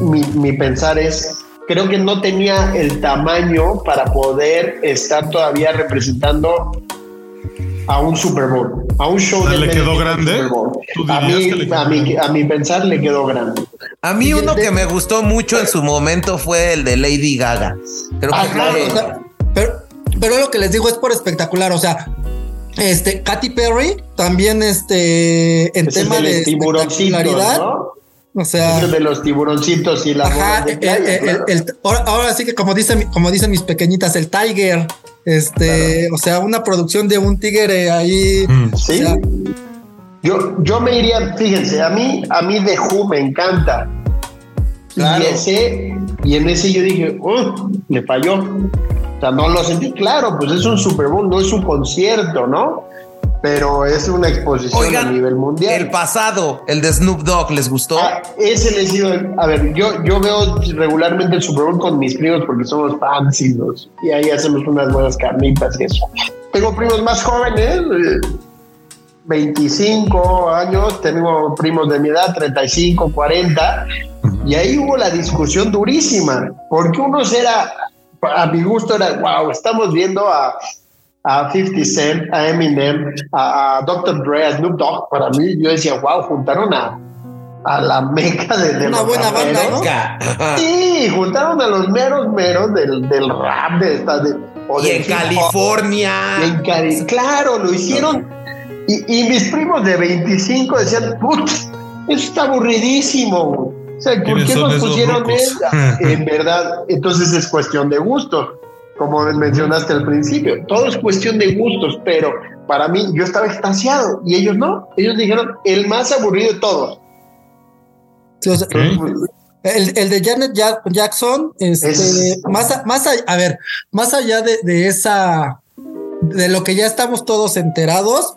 Speaker 1: mi, mi pensar es, creo que no tenía el tamaño para poder estar todavía representando a un Super Bowl, a un show
Speaker 4: de ¿Le quedó grande?
Speaker 1: A mí, a, mi pensar le quedó grande.
Speaker 3: A mí uno que me gustó mucho en su momento fue el de Lady Gaga.
Speaker 2: pero, pero lo que les digo es por espectacular, o sea, este Katy Perry también este en tema de espectacularidad. O sea,
Speaker 1: de los tiburoncitos y la
Speaker 2: ajá, ahora, sí que como dicen, como dicen mis pequeñitas, el Tiger, este, o sea, una producción de un tigre ahí.
Speaker 1: Mm. Sí. yo, yo me iría, fíjense, a mí, a mí de Who me encanta. Y ese, y en ese yo dije, le falló. O sea, no lo sentí claro, pues es un Super Bowl, no es un concierto, ¿no? Pero es una exposición a nivel mundial.
Speaker 3: El pasado, el de Snoop Dogg, ¿les gustó?
Speaker 1: Ah, ese les digo, a ver, yo, yo veo regularmente el Super Bowl con mis primos porque somos fans y ahí hacemos unas buenas carnitas y eso. Tengo primos más jóvenes, 25 años, tengo primos de mi edad, 35, 40, y ahí hubo la discusión durísima, porque unos era, a mi gusto era, wow, estamos viendo a a 50 Cent, a Eminem, a, Dr. Dre, a Snoop Dogg, para mí, yo decía, wow, juntaron a, a la meca de,
Speaker 2: Una buena banda,
Speaker 1: Sí, juntaron a los meros meros del, del rap de esta. De,
Speaker 3: y en California.
Speaker 1: en Cali claro, lo hicieron. Y, y, mis primos de 25 decían, putz, eso está aburridísimo. O sea, ¿por qué nos pusieron eso? en verdad, entonces es cuestión de gusto como mencionaste al principio. Todo es cuestión de gustos, pero para mí yo estaba extasiado y ellos no. Ellos dijeron el más aburrido de todos.
Speaker 2: el, el, de Janet Jackson, este, más, más a, ver, más allá de, de, esa, de lo que ya estamos todos enterados,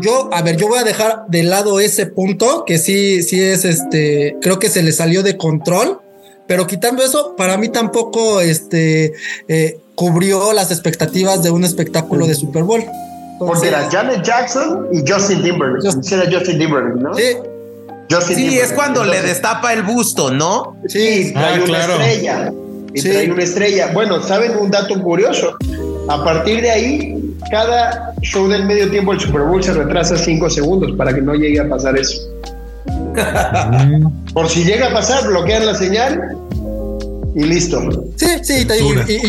Speaker 2: yo, a ver, yo voy a dejar de lado ese punto que sí, sí es este, creo que se le salió de control pero quitando eso, para mí tampoco este, eh, cubrió las expectativas de un espectáculo de Super Bowl.
Speaker 1: Porque era Janet Jackson y Justin Timberlake. Era Justin Timberlake, ¿no?
Speaker 2: Sí.
Speaker 3: sí, es cuando le destapa el busto, ¿no?
Speaker 1: Sí, trae ah, una estrella. Y trae una estrella. Bueno, ¿saben un dato curioso? A partir de ahí, cada show del medio tiempo del Super Bowl se retrasa cinco segundos para que no llegue a pasar eso. Por si llega a pasar, bloquean la señal y listo.
Speaker 2: Sí, sí,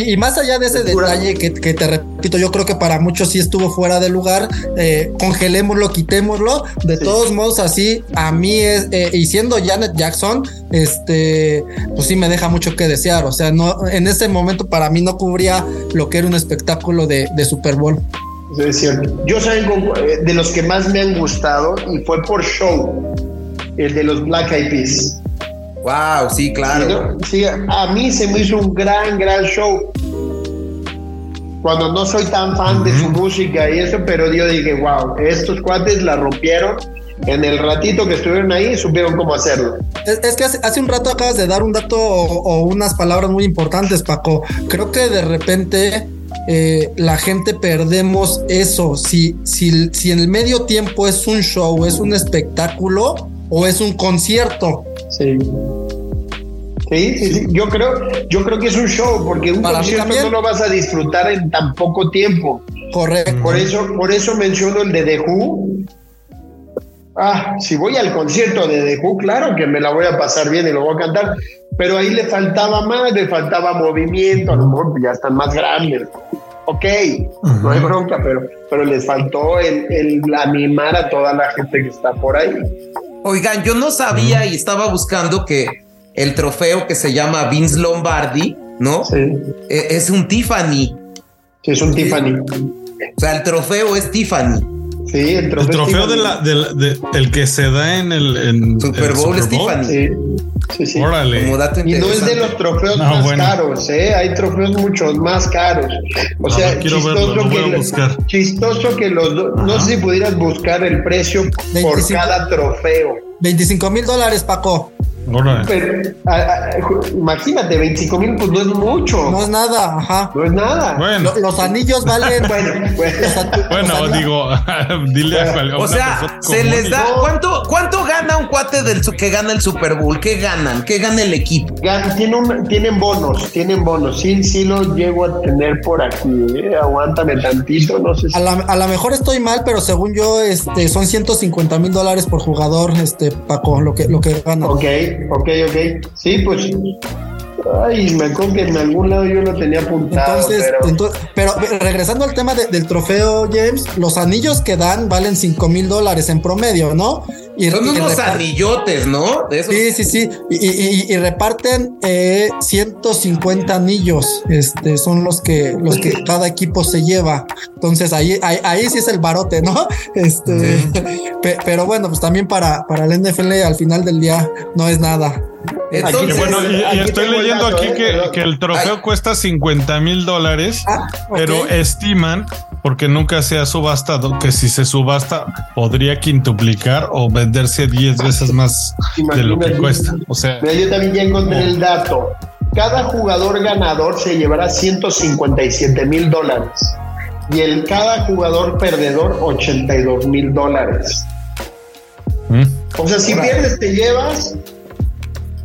Speaker 2: y, más allá de ese detalle que, te repito, yo creo que para muchos sí estuvo fuera de lugar, eh, congelémoslo, quitémoslo. De todos modos, así a mí es, eh, y siendo Janet Jackson, este, pues sí me deja mucho que desear. O sea, no, en ese momento para mí no cubría lo que era un espectáculo de, de Super Bowl.
Speaker 1: Es cierto. Yo saben eh, de los que más me han gustado y fue por show el de los Black Eyed Peas.
Speaker 3: Wow, sí, claro.
Speaker 1: Sí, a mí se me hizo un gran, gran show. cuando no soy tan fan de su música y eso, pero yo dije, wow, estos cuates la rompieron. En el ratito que estuvieron ahí, supieron cómo hacerlo.
Speaker 2: Es, que hace, un rato acabas de dar un dato o, unas palabras muy importantes, Paco. Creo que de repente eh, la gente perdemos eso. Si, si, si en el medio tiempo es un show, es un espectáculo o es un concierto.
Speaker 1: Sí. Sí, sí, sí, Yo creo, yo creo que es un show, porque un concierto no lo vas a disfrutar en tan poco tiempo.
Speaker 2: Correcto.
Speaker 1: Por eso, por eso menciono el de The Who. Ah, si voy al concierto de The Who, claro que me la voy a pasar bien y lo voy a cantar, pero ahí le faltaba más, le faltaba movimiento, a lo mejor ya están más grandes. Ok, no hay bronca, pero, pero les faltó el, el animar a toda la gente que está por ahí.
Speaker 3: Oigan, yo no sabía y estaba buscando que el trofeo que se llama Vince Lombardi, ¿no? Sí. E, es un Tiffany.
Speaker 1: Sí, es un Tiffany.
Speaker 3: O sea, el trofeo es Tiffany.
Speaker 1: Sí,
Speaker 4: el trofeo, el trofeo de la, de, el que se da en el
Speaker 3: Super Bowl es Tiffany.
Speaker 1: Sí. Sí, sí.
Speaker 4: Órale.
Speaker 1: Y no es de los trofeos más caros, ¿eh? Hay trofeos mucho más caros. O sea, chistoso, que chistoso que los dos. No sé si pudieras buscar el precio por cada trofeo.
Speaker 2: 25 mil dólares, Paco.
Speaker 1: Pero, imagínate, 25 mil, pues no es mucho.
Speaker 2: No es nada, ajá.
Speaker 1: No es nada.
Speaker 2: Bueno. los anillos valen.
Speaker 4: bueno, bueno. digo, dile a
Speaker 3: O sea, se les da. ¿cuánto, ¿Cuánto gana un cuate del que gana el Super Bowl? ¿Qué ganan? ¿Qué gana el equipo?
Speaker 1: tienen bonos, tienen bonos. Sí, sí los llego a tener por aquí. ¿eh? Aguántame tantito, no sé
Speaker 2: si... A lo mejor estoy mal, pero según yo, este, son 150 mil dólares por jugador, este, Paco, lo que, lo que gana.
Speaker 1: Ok ok, ok. Sí, pues. Ay, me acuerdo que en algún lado yo lo tenía apuntado.
Speaker 2: Entonces, pero, regresando al tema del trofeo, James, los anillos que dan valen 5 mil dólares en promedio, ¿no?
Speaker 3: Y, Son unos anillotes, ¿no?
Speaker 2: Sí, sí, sí. Y, reparten 150 eh, anillos. Este son los que, los que cada equipo se lleva. Entonces ahí, ahí, sí es el barote, ¿no? Este, pero bueno, pues también para, para el NFL al final del día no es nada.
Speaker 4: bueno, y, estoy leyendo aquí que, que, el trofeo cuesta 50 mil dólares, ah, pero estiman porque nunca se ha subastado, que si se subasta podría quintuplicar o venderse 10 veces más de lo que cuesta. O sea,
Speaker 1: yo también ya encontré el dato. Cada jugador ganador se llevará 157 mil dólares y el cada jugador perdedor 82 mil dólares. ¿Mm? O sea, si pierdes te llevas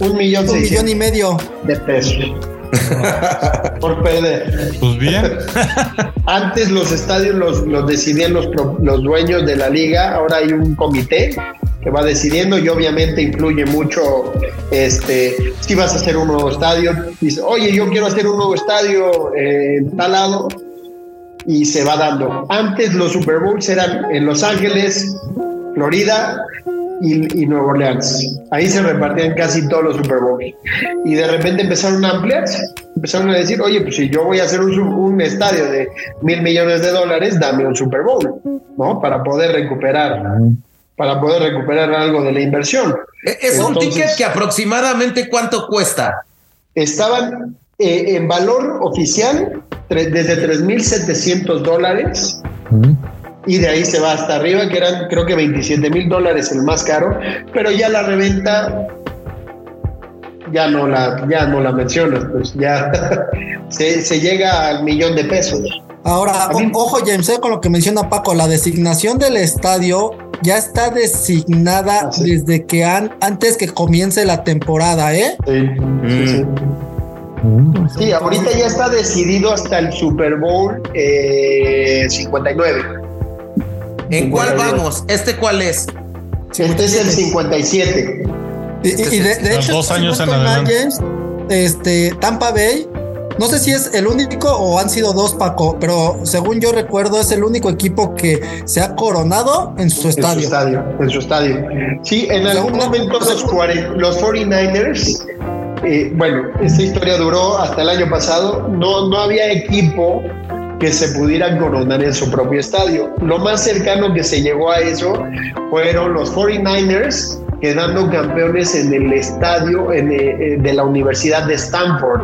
Speaker 1: un millón,
Speaker 2: un millón y medio
Speaker 1: de pesos. por perder.
Speaker 4: Pues bien.
Speaker 1: Antes los estadios los, los decidían los, los dueños de la liga, ahora hay un comité que va decidiendo y obviamente influye mucho este si vas a hacer un nuevo estadio dice oye yo quiero hacer un nuevo estadio en tal lado y se va dando antes los Super Bowls eran en Los Ángeles Florida y, Nueva Orleans. Ahí se repartían casi todos los Super Bowls. Y de repente empezaron a ampliarse. Empezaron a decir, oye, pues si yo voy a hacer un, un estadio de mil millones de dólares, dame un Super Bowl, ¿no? Para poder recuperar, para poder recuperar algo de la inversión.
Speaker 3: E, es un ticket que aproximadamente cuánto cuesta.
Speaker 1: Estaban eh, en valor oficial desde 3.700 dólares y de ahí se va hasta arriba, que eran creo que 27 mil dólares el más caro, pero ya la reventa ya no la, ya no la mencionas, pues ya se, llega al millón de pesos.
Speaker 2: Ahora, ojo James, eh, con lo que menciona Paco, la designación del estadio ya está designada ah, desde que antes que comience la temporada, ¿eh?
Speaker 1: Sí, sí, mm. sí. ahorita ya está decidido hasta el Super Bowl eh, 59.
Speaker 3: ¿En cuál vamos? ¿Este cuál es?
Speaker 1: Este es el 57.
Speaker 2: Y, y de, hecho,
Speaker 4: dos años en adelante.
Speaker 2: este, Tampa Bay, no sé si es el único o han sido dos, Paco, pero según yo recuerdo es el único equipo que se ha coronado en su estadio. En su
Speaker 1: estadio, en su estadio. Sí, en algún momento los, los 49ers, eh, bueno, esta historia duró hasta el año pasado, no, no había equipo que se pudieran coronar en su propio estadio. Lo más cercano que se llegó a eso fueron los 49ers quedando campeones en el estadio eh, de la Universidad de Stanford.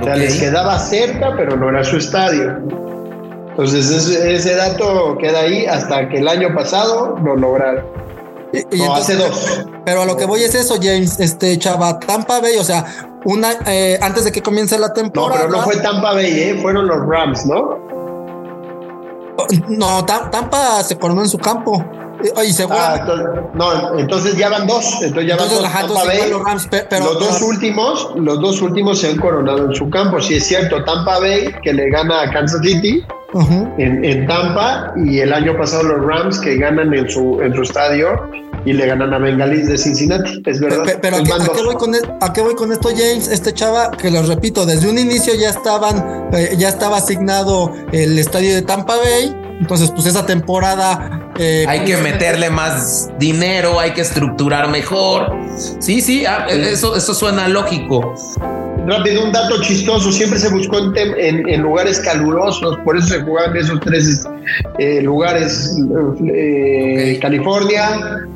Speaker 1: O sea, les quedaba cerca, pero no era su estadio. Entonces ese, dato queda ahí hasta que el año pasado lo lograron. Y, no, hace dos.
Speaker 2: Pero a lo que voy es eso, James, este Chava, Tampa Bay, o sea, una eh, antes de que comience la temporada.
Speaker 1: No, pero no fue Tampa Bay, ¿eh? fueron los Rams, ¿no?
Speaker 2: No, Tampa se coronó en su campo. Y se
Speaker 1: ah, no, entonces ya van dos. Entonces ya van dos. Tampa Bay, los, Rams, pero, los dos últimos, los dos últimos se han coronado en su campo. Sí es cierto, Tampa Bay que le gana a Kansas City en, en, Tampa y el año pasado los Rams que ganan en su en su estadio y le ganan a Bengalis de Cincinnati, es verdad.
Speaker 2: Pero, ¿a, qué, voy con, ¿a, qué, voy con, esto, James? Este chava, que lo repito, desde un inicio ya estaban, eh, ya estaba asignado el estadio de Tampa Bay. Entonces, pues esa temporada.
Speaker 3: Eh, hay que meterle más dinero, hay que estructurar mejor. Sí, sí, ah, eso, eso suena lógico.
Speaker 1: Rápido, un dato chistoso, siempre se buscó en, en, lugares calurosos, por eso se jugaban esos tres eh, lugares, California,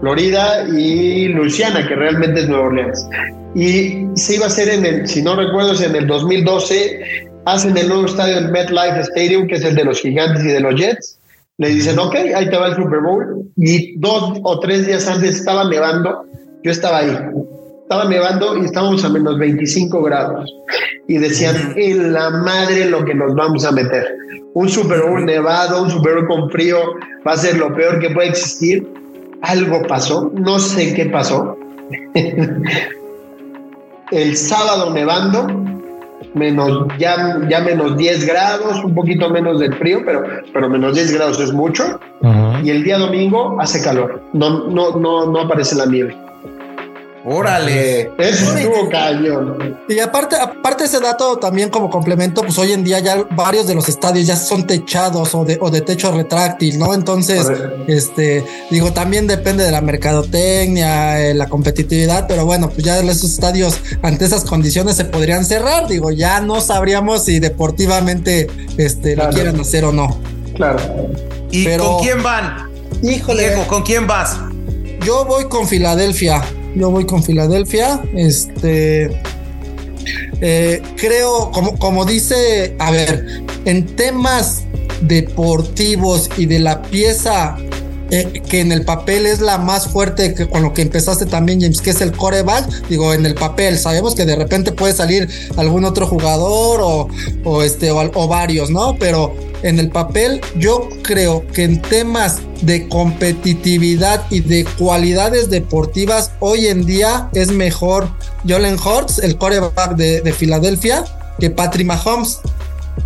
Speaker 1: Florida y Luisiana, que realmente es Nueva Orleans. Y se iba a hacer en el, si no recuerdo, es en el 2012, hacen el nuevo estadio del MetLife Stadium, que es el de los gigantes y de los Jets. Le dicen, ok, ahí te va el Super Bowl. Y dos o tres días antes estaba nevando, yo estaba ahí. Estaba nevando y estábamos a menos 25 grados. Y decían, en la madre lo que nos vamos a meter. Un Super Bowl nevado, un Super Bowl con frío, va a ser lo peor que puede existir algo pasó, no sé qué pasó. el sábado nevando, menos, ya, ya menos 10 grados, un poquito menos del frío, pero, pero menos 10 grados es mucho. Y el día domingo hace calor, no, no, no, no aparece la nieve.
Speaker 3: Órale.
Speaker 1: Eso estuvo cañón.
Speaker 2: Y aparte, aparte ese dato también como complemento, pues hoy en día ya varios de los estadios ya son techados o de, o de techo retráctil, ¿no? Entonces, este, digo, también depende de la mercadotecnia, eh, la competitividad, pero bueno, pues ya esos estadios ante esas condiciones se podrían cerrar, digo, ya no sabríamos si deportivamente este, lo quieren hacer o no.
Speaker 1: Claro.
Speaker 3: ¿Y con quién van?
Speaker 2: Híjole.
Speaker 3: ¿con quién vas?
Speaker 2: Yo voy con Filadelfia. Yo voy con Filadelfia. Este. Eh, creo, como, como dice, a ver, en temas deportivos y de la pieza eh, que en el papel es la más fuerte que con lo que empezaste también, James, que es el coreback. Digo, en el papel, sabemos que de repente puede salir algún otro jugador o, o este, o varios, ¿no? Pero en el papel, yo creo que en temas de competitividad y de cualidades deportivas, hoy en día es mejor Jalen Hurts, el coreback de, Filadelfia, que Patrick Mahomes.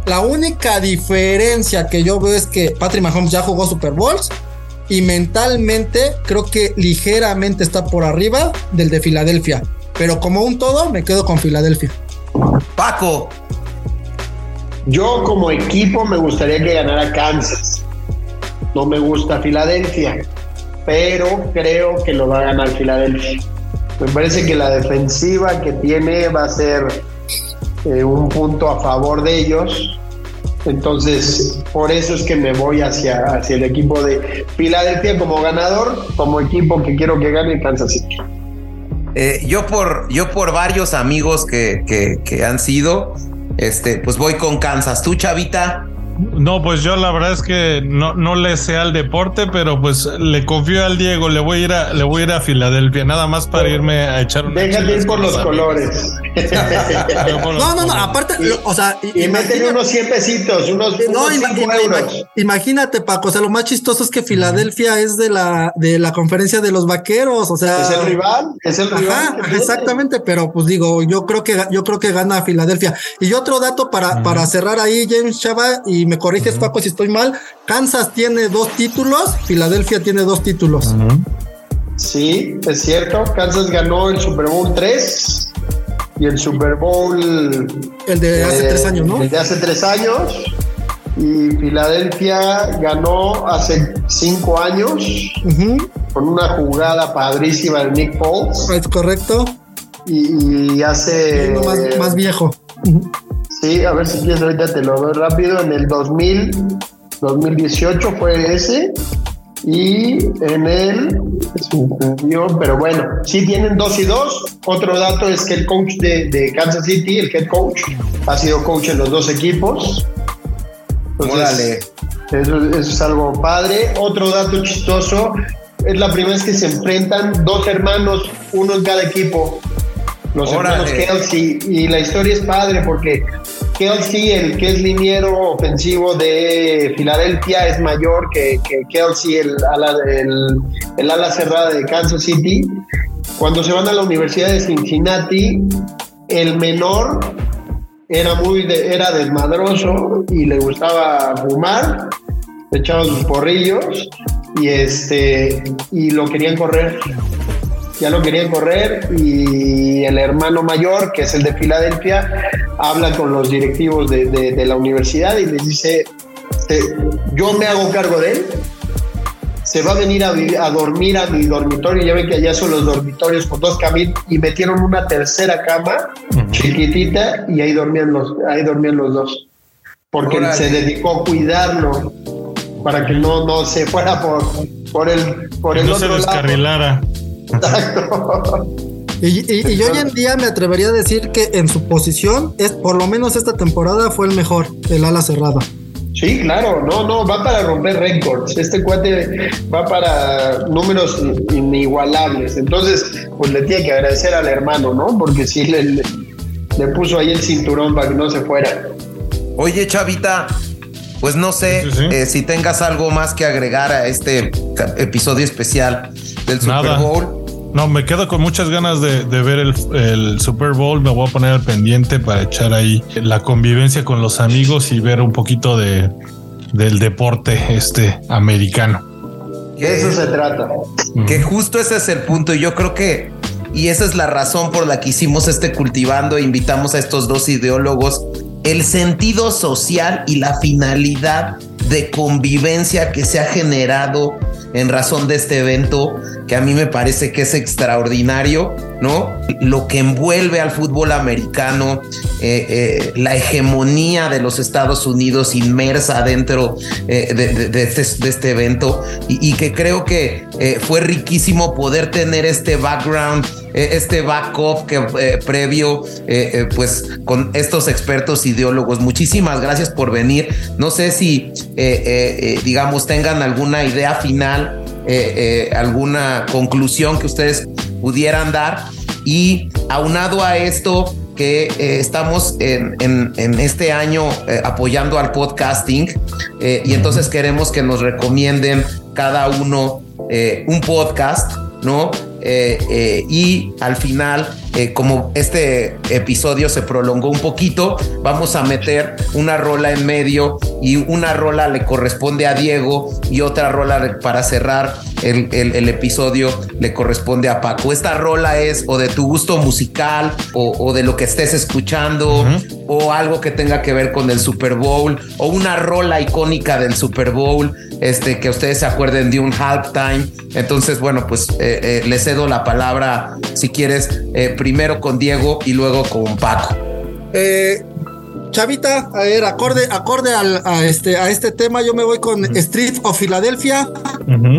Speaker 2: La única diferencia que yo veo es que Patrick Mahomes ya jugó Super Bowls y mentalmente creo que ligeramente está por arriba del de Filadelfia. Pero como un todo, me quedo con Filadelfia.
Speaker 3: Paco,
Speaker 1: yo como equipo me gustaría que ganara Kansas. No me gusta Filadelfia, pero creo que lo va a ganar Filadelfia. Me parece que la defensiva que tiene va a ser eh, un punto a favor de ellos. Entonces, por eso es que me voy hacia, hacia el equipo de Filadelfia como ganador, como equipo que quiero que gane Kansas City.
Speaker 3: Eh, yo por yo por varios amigos que, que, que han sido, este, pues voy con Kansas. ¿Tú, Chavita?
Speaker 4: No, pues yo la verdad es que no, no le sé al deporte, pero pues le confío al Diego, le voy a ir a, le voy a ir a Filadelfia, nada más para irme a echar
Speaker 1: un Déjate ir por los colores.
Speaker 2: no, no, no, aparte, o sea,
Speaker 1: y, meten unos 100 pesitos, unos, no, euros.
Speaker 2: Imagínate, Paco, o sea, lo más chistoso es que Filadelfia es de la, de la conferencia de los vaqueros, o sea.
Speaker 1: Es el rival, es el rival.
Speaker 2: exactamente, pero pues digo, yo creo que yo creo que gana Filadelfia. Y otro dato para, para cerrar ahí, James Chava, y me corriges, Paco, si estoy mal. Kansas tiene dos títulos, Filadelfia tiene dos títulos.
Speaker 1: Sí, es cierto. Kansas ganó el Super Bowl 3 y el Super Bowl.
Speaker 2: El de hace tres años, ¿no?
Speaker 1: El de hace tres años. Y Filadelfia ganó hace cinco años con una jugada padrísima de Nick Foles.
Speaker 2: Es correcto.
Speaker 1: Y, hace.
Speaker 2: más, viejo.
Speaker 1: Sí, a ver si quieres, ahorita te lo doy rápido. En el 2000, 2018 fue ese. Y en el. Pero bueno, sí tienen dos y dos. Otro dato es que el coach de, Kansas City, el head coach, ha sido coach en los dos equipos. Entonces, eso, eso es algo padre. Otro dato chistoso, es la primera vez que se enfrentan dos hermanos, uno en cada equipo. Los hermanos Kelsey. Y la historia es padre porque Kelsey, el que es liniero ofensivo de Filadelfia, es mayor que, Kelsey, el ala, el, ala cerrada de Kansas City. Cuando se van a la Universidad de Cincinnati, el menor era muy era desmadroso y le gustaba fumar, echaba sus porrillos y este y lo querían correr ya lo querían correr y el hermano mayor, que es el de Filadelfia, habla con los directivos de, la universidad y les dice, yo me hago cargo de él, se va a venir a, dormir a mi dormitorio, ya ven que allá son los dormitorios con dos caminos y metieron una tercera cama chiquitita y ahí dormían los, ahí dormían los dos, porque se dedicó a cuidarlo para que no, no se fuera por, por el, por el
Speaker 4: no se descarrilara.
Speaker 2: Y, y, hoy en día me atrevería a decir que en su posición, es por lo menos esta temporada fue el mejor, el ala cerrada.
Speaker 1: Sí, claro, no, no, va para romper récords. Este cuate va para números inigualables. Entonces, pues le tiene que agradecer al hermano, ¿no? Porque sí le, le, puso ahí el cinturón para que no se fuera.
Speaker 3: Oye, Chavita, pues no sé eh, si tengas algo más que agregar a este episodio especial del Super Bowl.
Speaker 4: No, me quedo con muchas ganas de, ver el, Super Bowl. Me voy a poner al pendiente para echar ahí la convivencia con los amigos y ver un poquito de del deporte este americano.
Speaker 1: De eso se trata.
Speaker 3: Que justo ese es el punto. Y yo creo que, y esa es la razón por la que hicimos este cultivando e invitamos a estos dos ideólogos, el sentido social y la finalidad de convivencia que se ha generado en razón de este evento que a mí me parece que es extraordinario, ¿no? Lo que envuelve al fútbol americano, eh, eh, la hegemonía de los Estados Unidos inmersa dentro eh, este, de, este, evento y, que creo que fue riquísimo poder tener este background, este backup que previo, pues con estos expertos ideólogos. Muchísimas gracias por venir. No sé si, digamos, tengan alguna idea final eh, eh, alguna conclusión que ustedes pudieran dar. Y aunado a esto, que eh, estamos en, en, este año apoyando al podcasting y entonces queremos que nos recomienden cada uno un podcast, ¿no? Y al final eh, como este episodio se prolongó un poquito, vamos a meter una rola en medio y una rola le corresponde a Diego y otra rola para cerrar el, episodio le corresponde a Paco. Esta rola es o de tu gusto musical o, de lo que estés escuchando o algo que tenga que ver con el Super Bowl o una rola icónica del Super Bowl, este, que ustedes se acuerden de un halftime. Entonces, bueno, pues eh, eh, le cedo la palabra si quieres primero con Diego y luego con Paco.
Speaker 2: Eh, Chavita, a ver, acorde, acorde a, este, a este tema, yo me voy con Street of Philadelphia,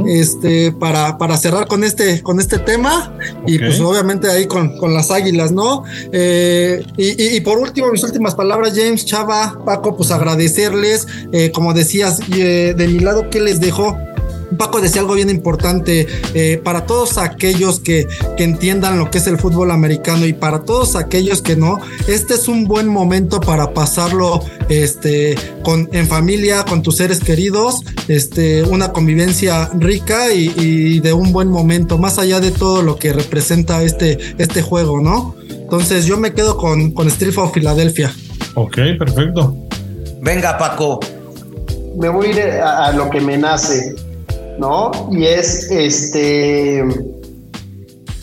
Speaker 2: este, para, para cerrar con este, con este tema, y pues obviamente ahí con, con las águilas, ¿no? Eh, y, por último, mis últimas palabras, James, Chava, Paco, pues agradecerles, eh, como decías, de mi lado, ¿qué les dejo? Paco decía algo bien importante eh, para todos aquellos que, que, entiendan lo que es el fútbol americano y para todos aquellos que no, este es un buen momento para pasarlo este, con, en familia, con tus seres queridos, este, una convivencia rica y, de un buen momento, más allá de todo lo que representa este, este juego, ¿no? Entonces yo me quedo con, con Street of Philadelphia.
Speaker 4: Ok, perfecto.
Speaker 3: Venga, Paco.
Speaker 1: Me voy a ir a lo que me nace. ¿No? Y es este.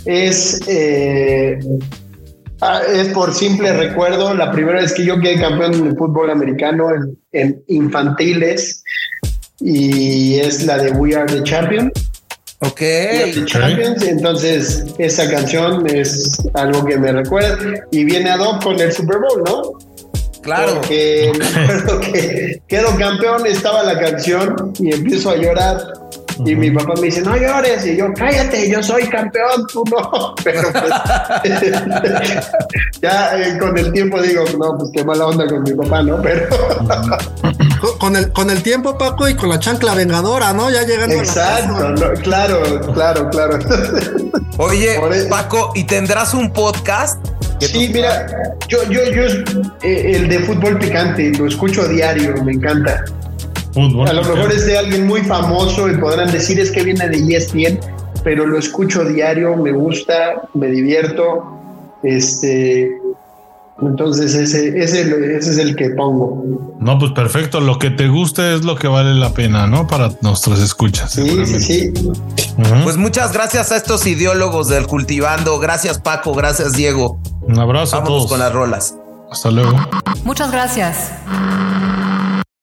Speaker 1: Es. Eh, ah, es por simple recuerdo la primera vez que yo quedé campeón en el fútbol americano en, infantiles y es la de We Are the Champion.
Speaker 3: Ok.
Speaker 1: Champions, entonces esa canción es algo que me recuerda y viene a dos con el Super Bowl, ¿no?
Speaker 3: Claro.
Speaker 1: Porque me acuerdo que quedo campeón, estaba la canción y empiezo a llorar Y mi papá me dice, no llores. Y yo, cállate, yo soy campeón, tú no. Pero pues, ya eh, con el tiempo digo, no, pues qué mala onda con mi papá, ¿no? Pero.
Speaker 2: con, el, con el tiempo, Paco, y con la chancla vengadora, ¿no? Ya llegando
Speaker 1: Exacto, a la claro, claro, claro.
Speaker 3: Oye, Paco, ¿y tendrás un podcast?
Speaker 1: Sí, mira, yo, yo, yo, eh, el de fútbol picante, lo escucho a diario, me encanta. A lo mejor es de alguien muy famoso y podrán decir es que viene de ESPN, pero lo escucho diario, me gusta, me divierto. Este, entonces ese, ese, es el que pongo.
Speaker 4: No, pues perfecto. Lo que te guste es lo que vale la pena, ¿no? Para nuestros escuchas.
Speaker 1: Sí, sí, sí.
Speaker 3: Pues muchas gracias a estos ideólogos del cultivando. Gracias, Paco. Gracias, Diego.
Speaker 4: Un abrazo
Speaker 3: a todos. con las rolas.
Speaker 4: Hasta luego.
Speaker 5: Muchas gracias.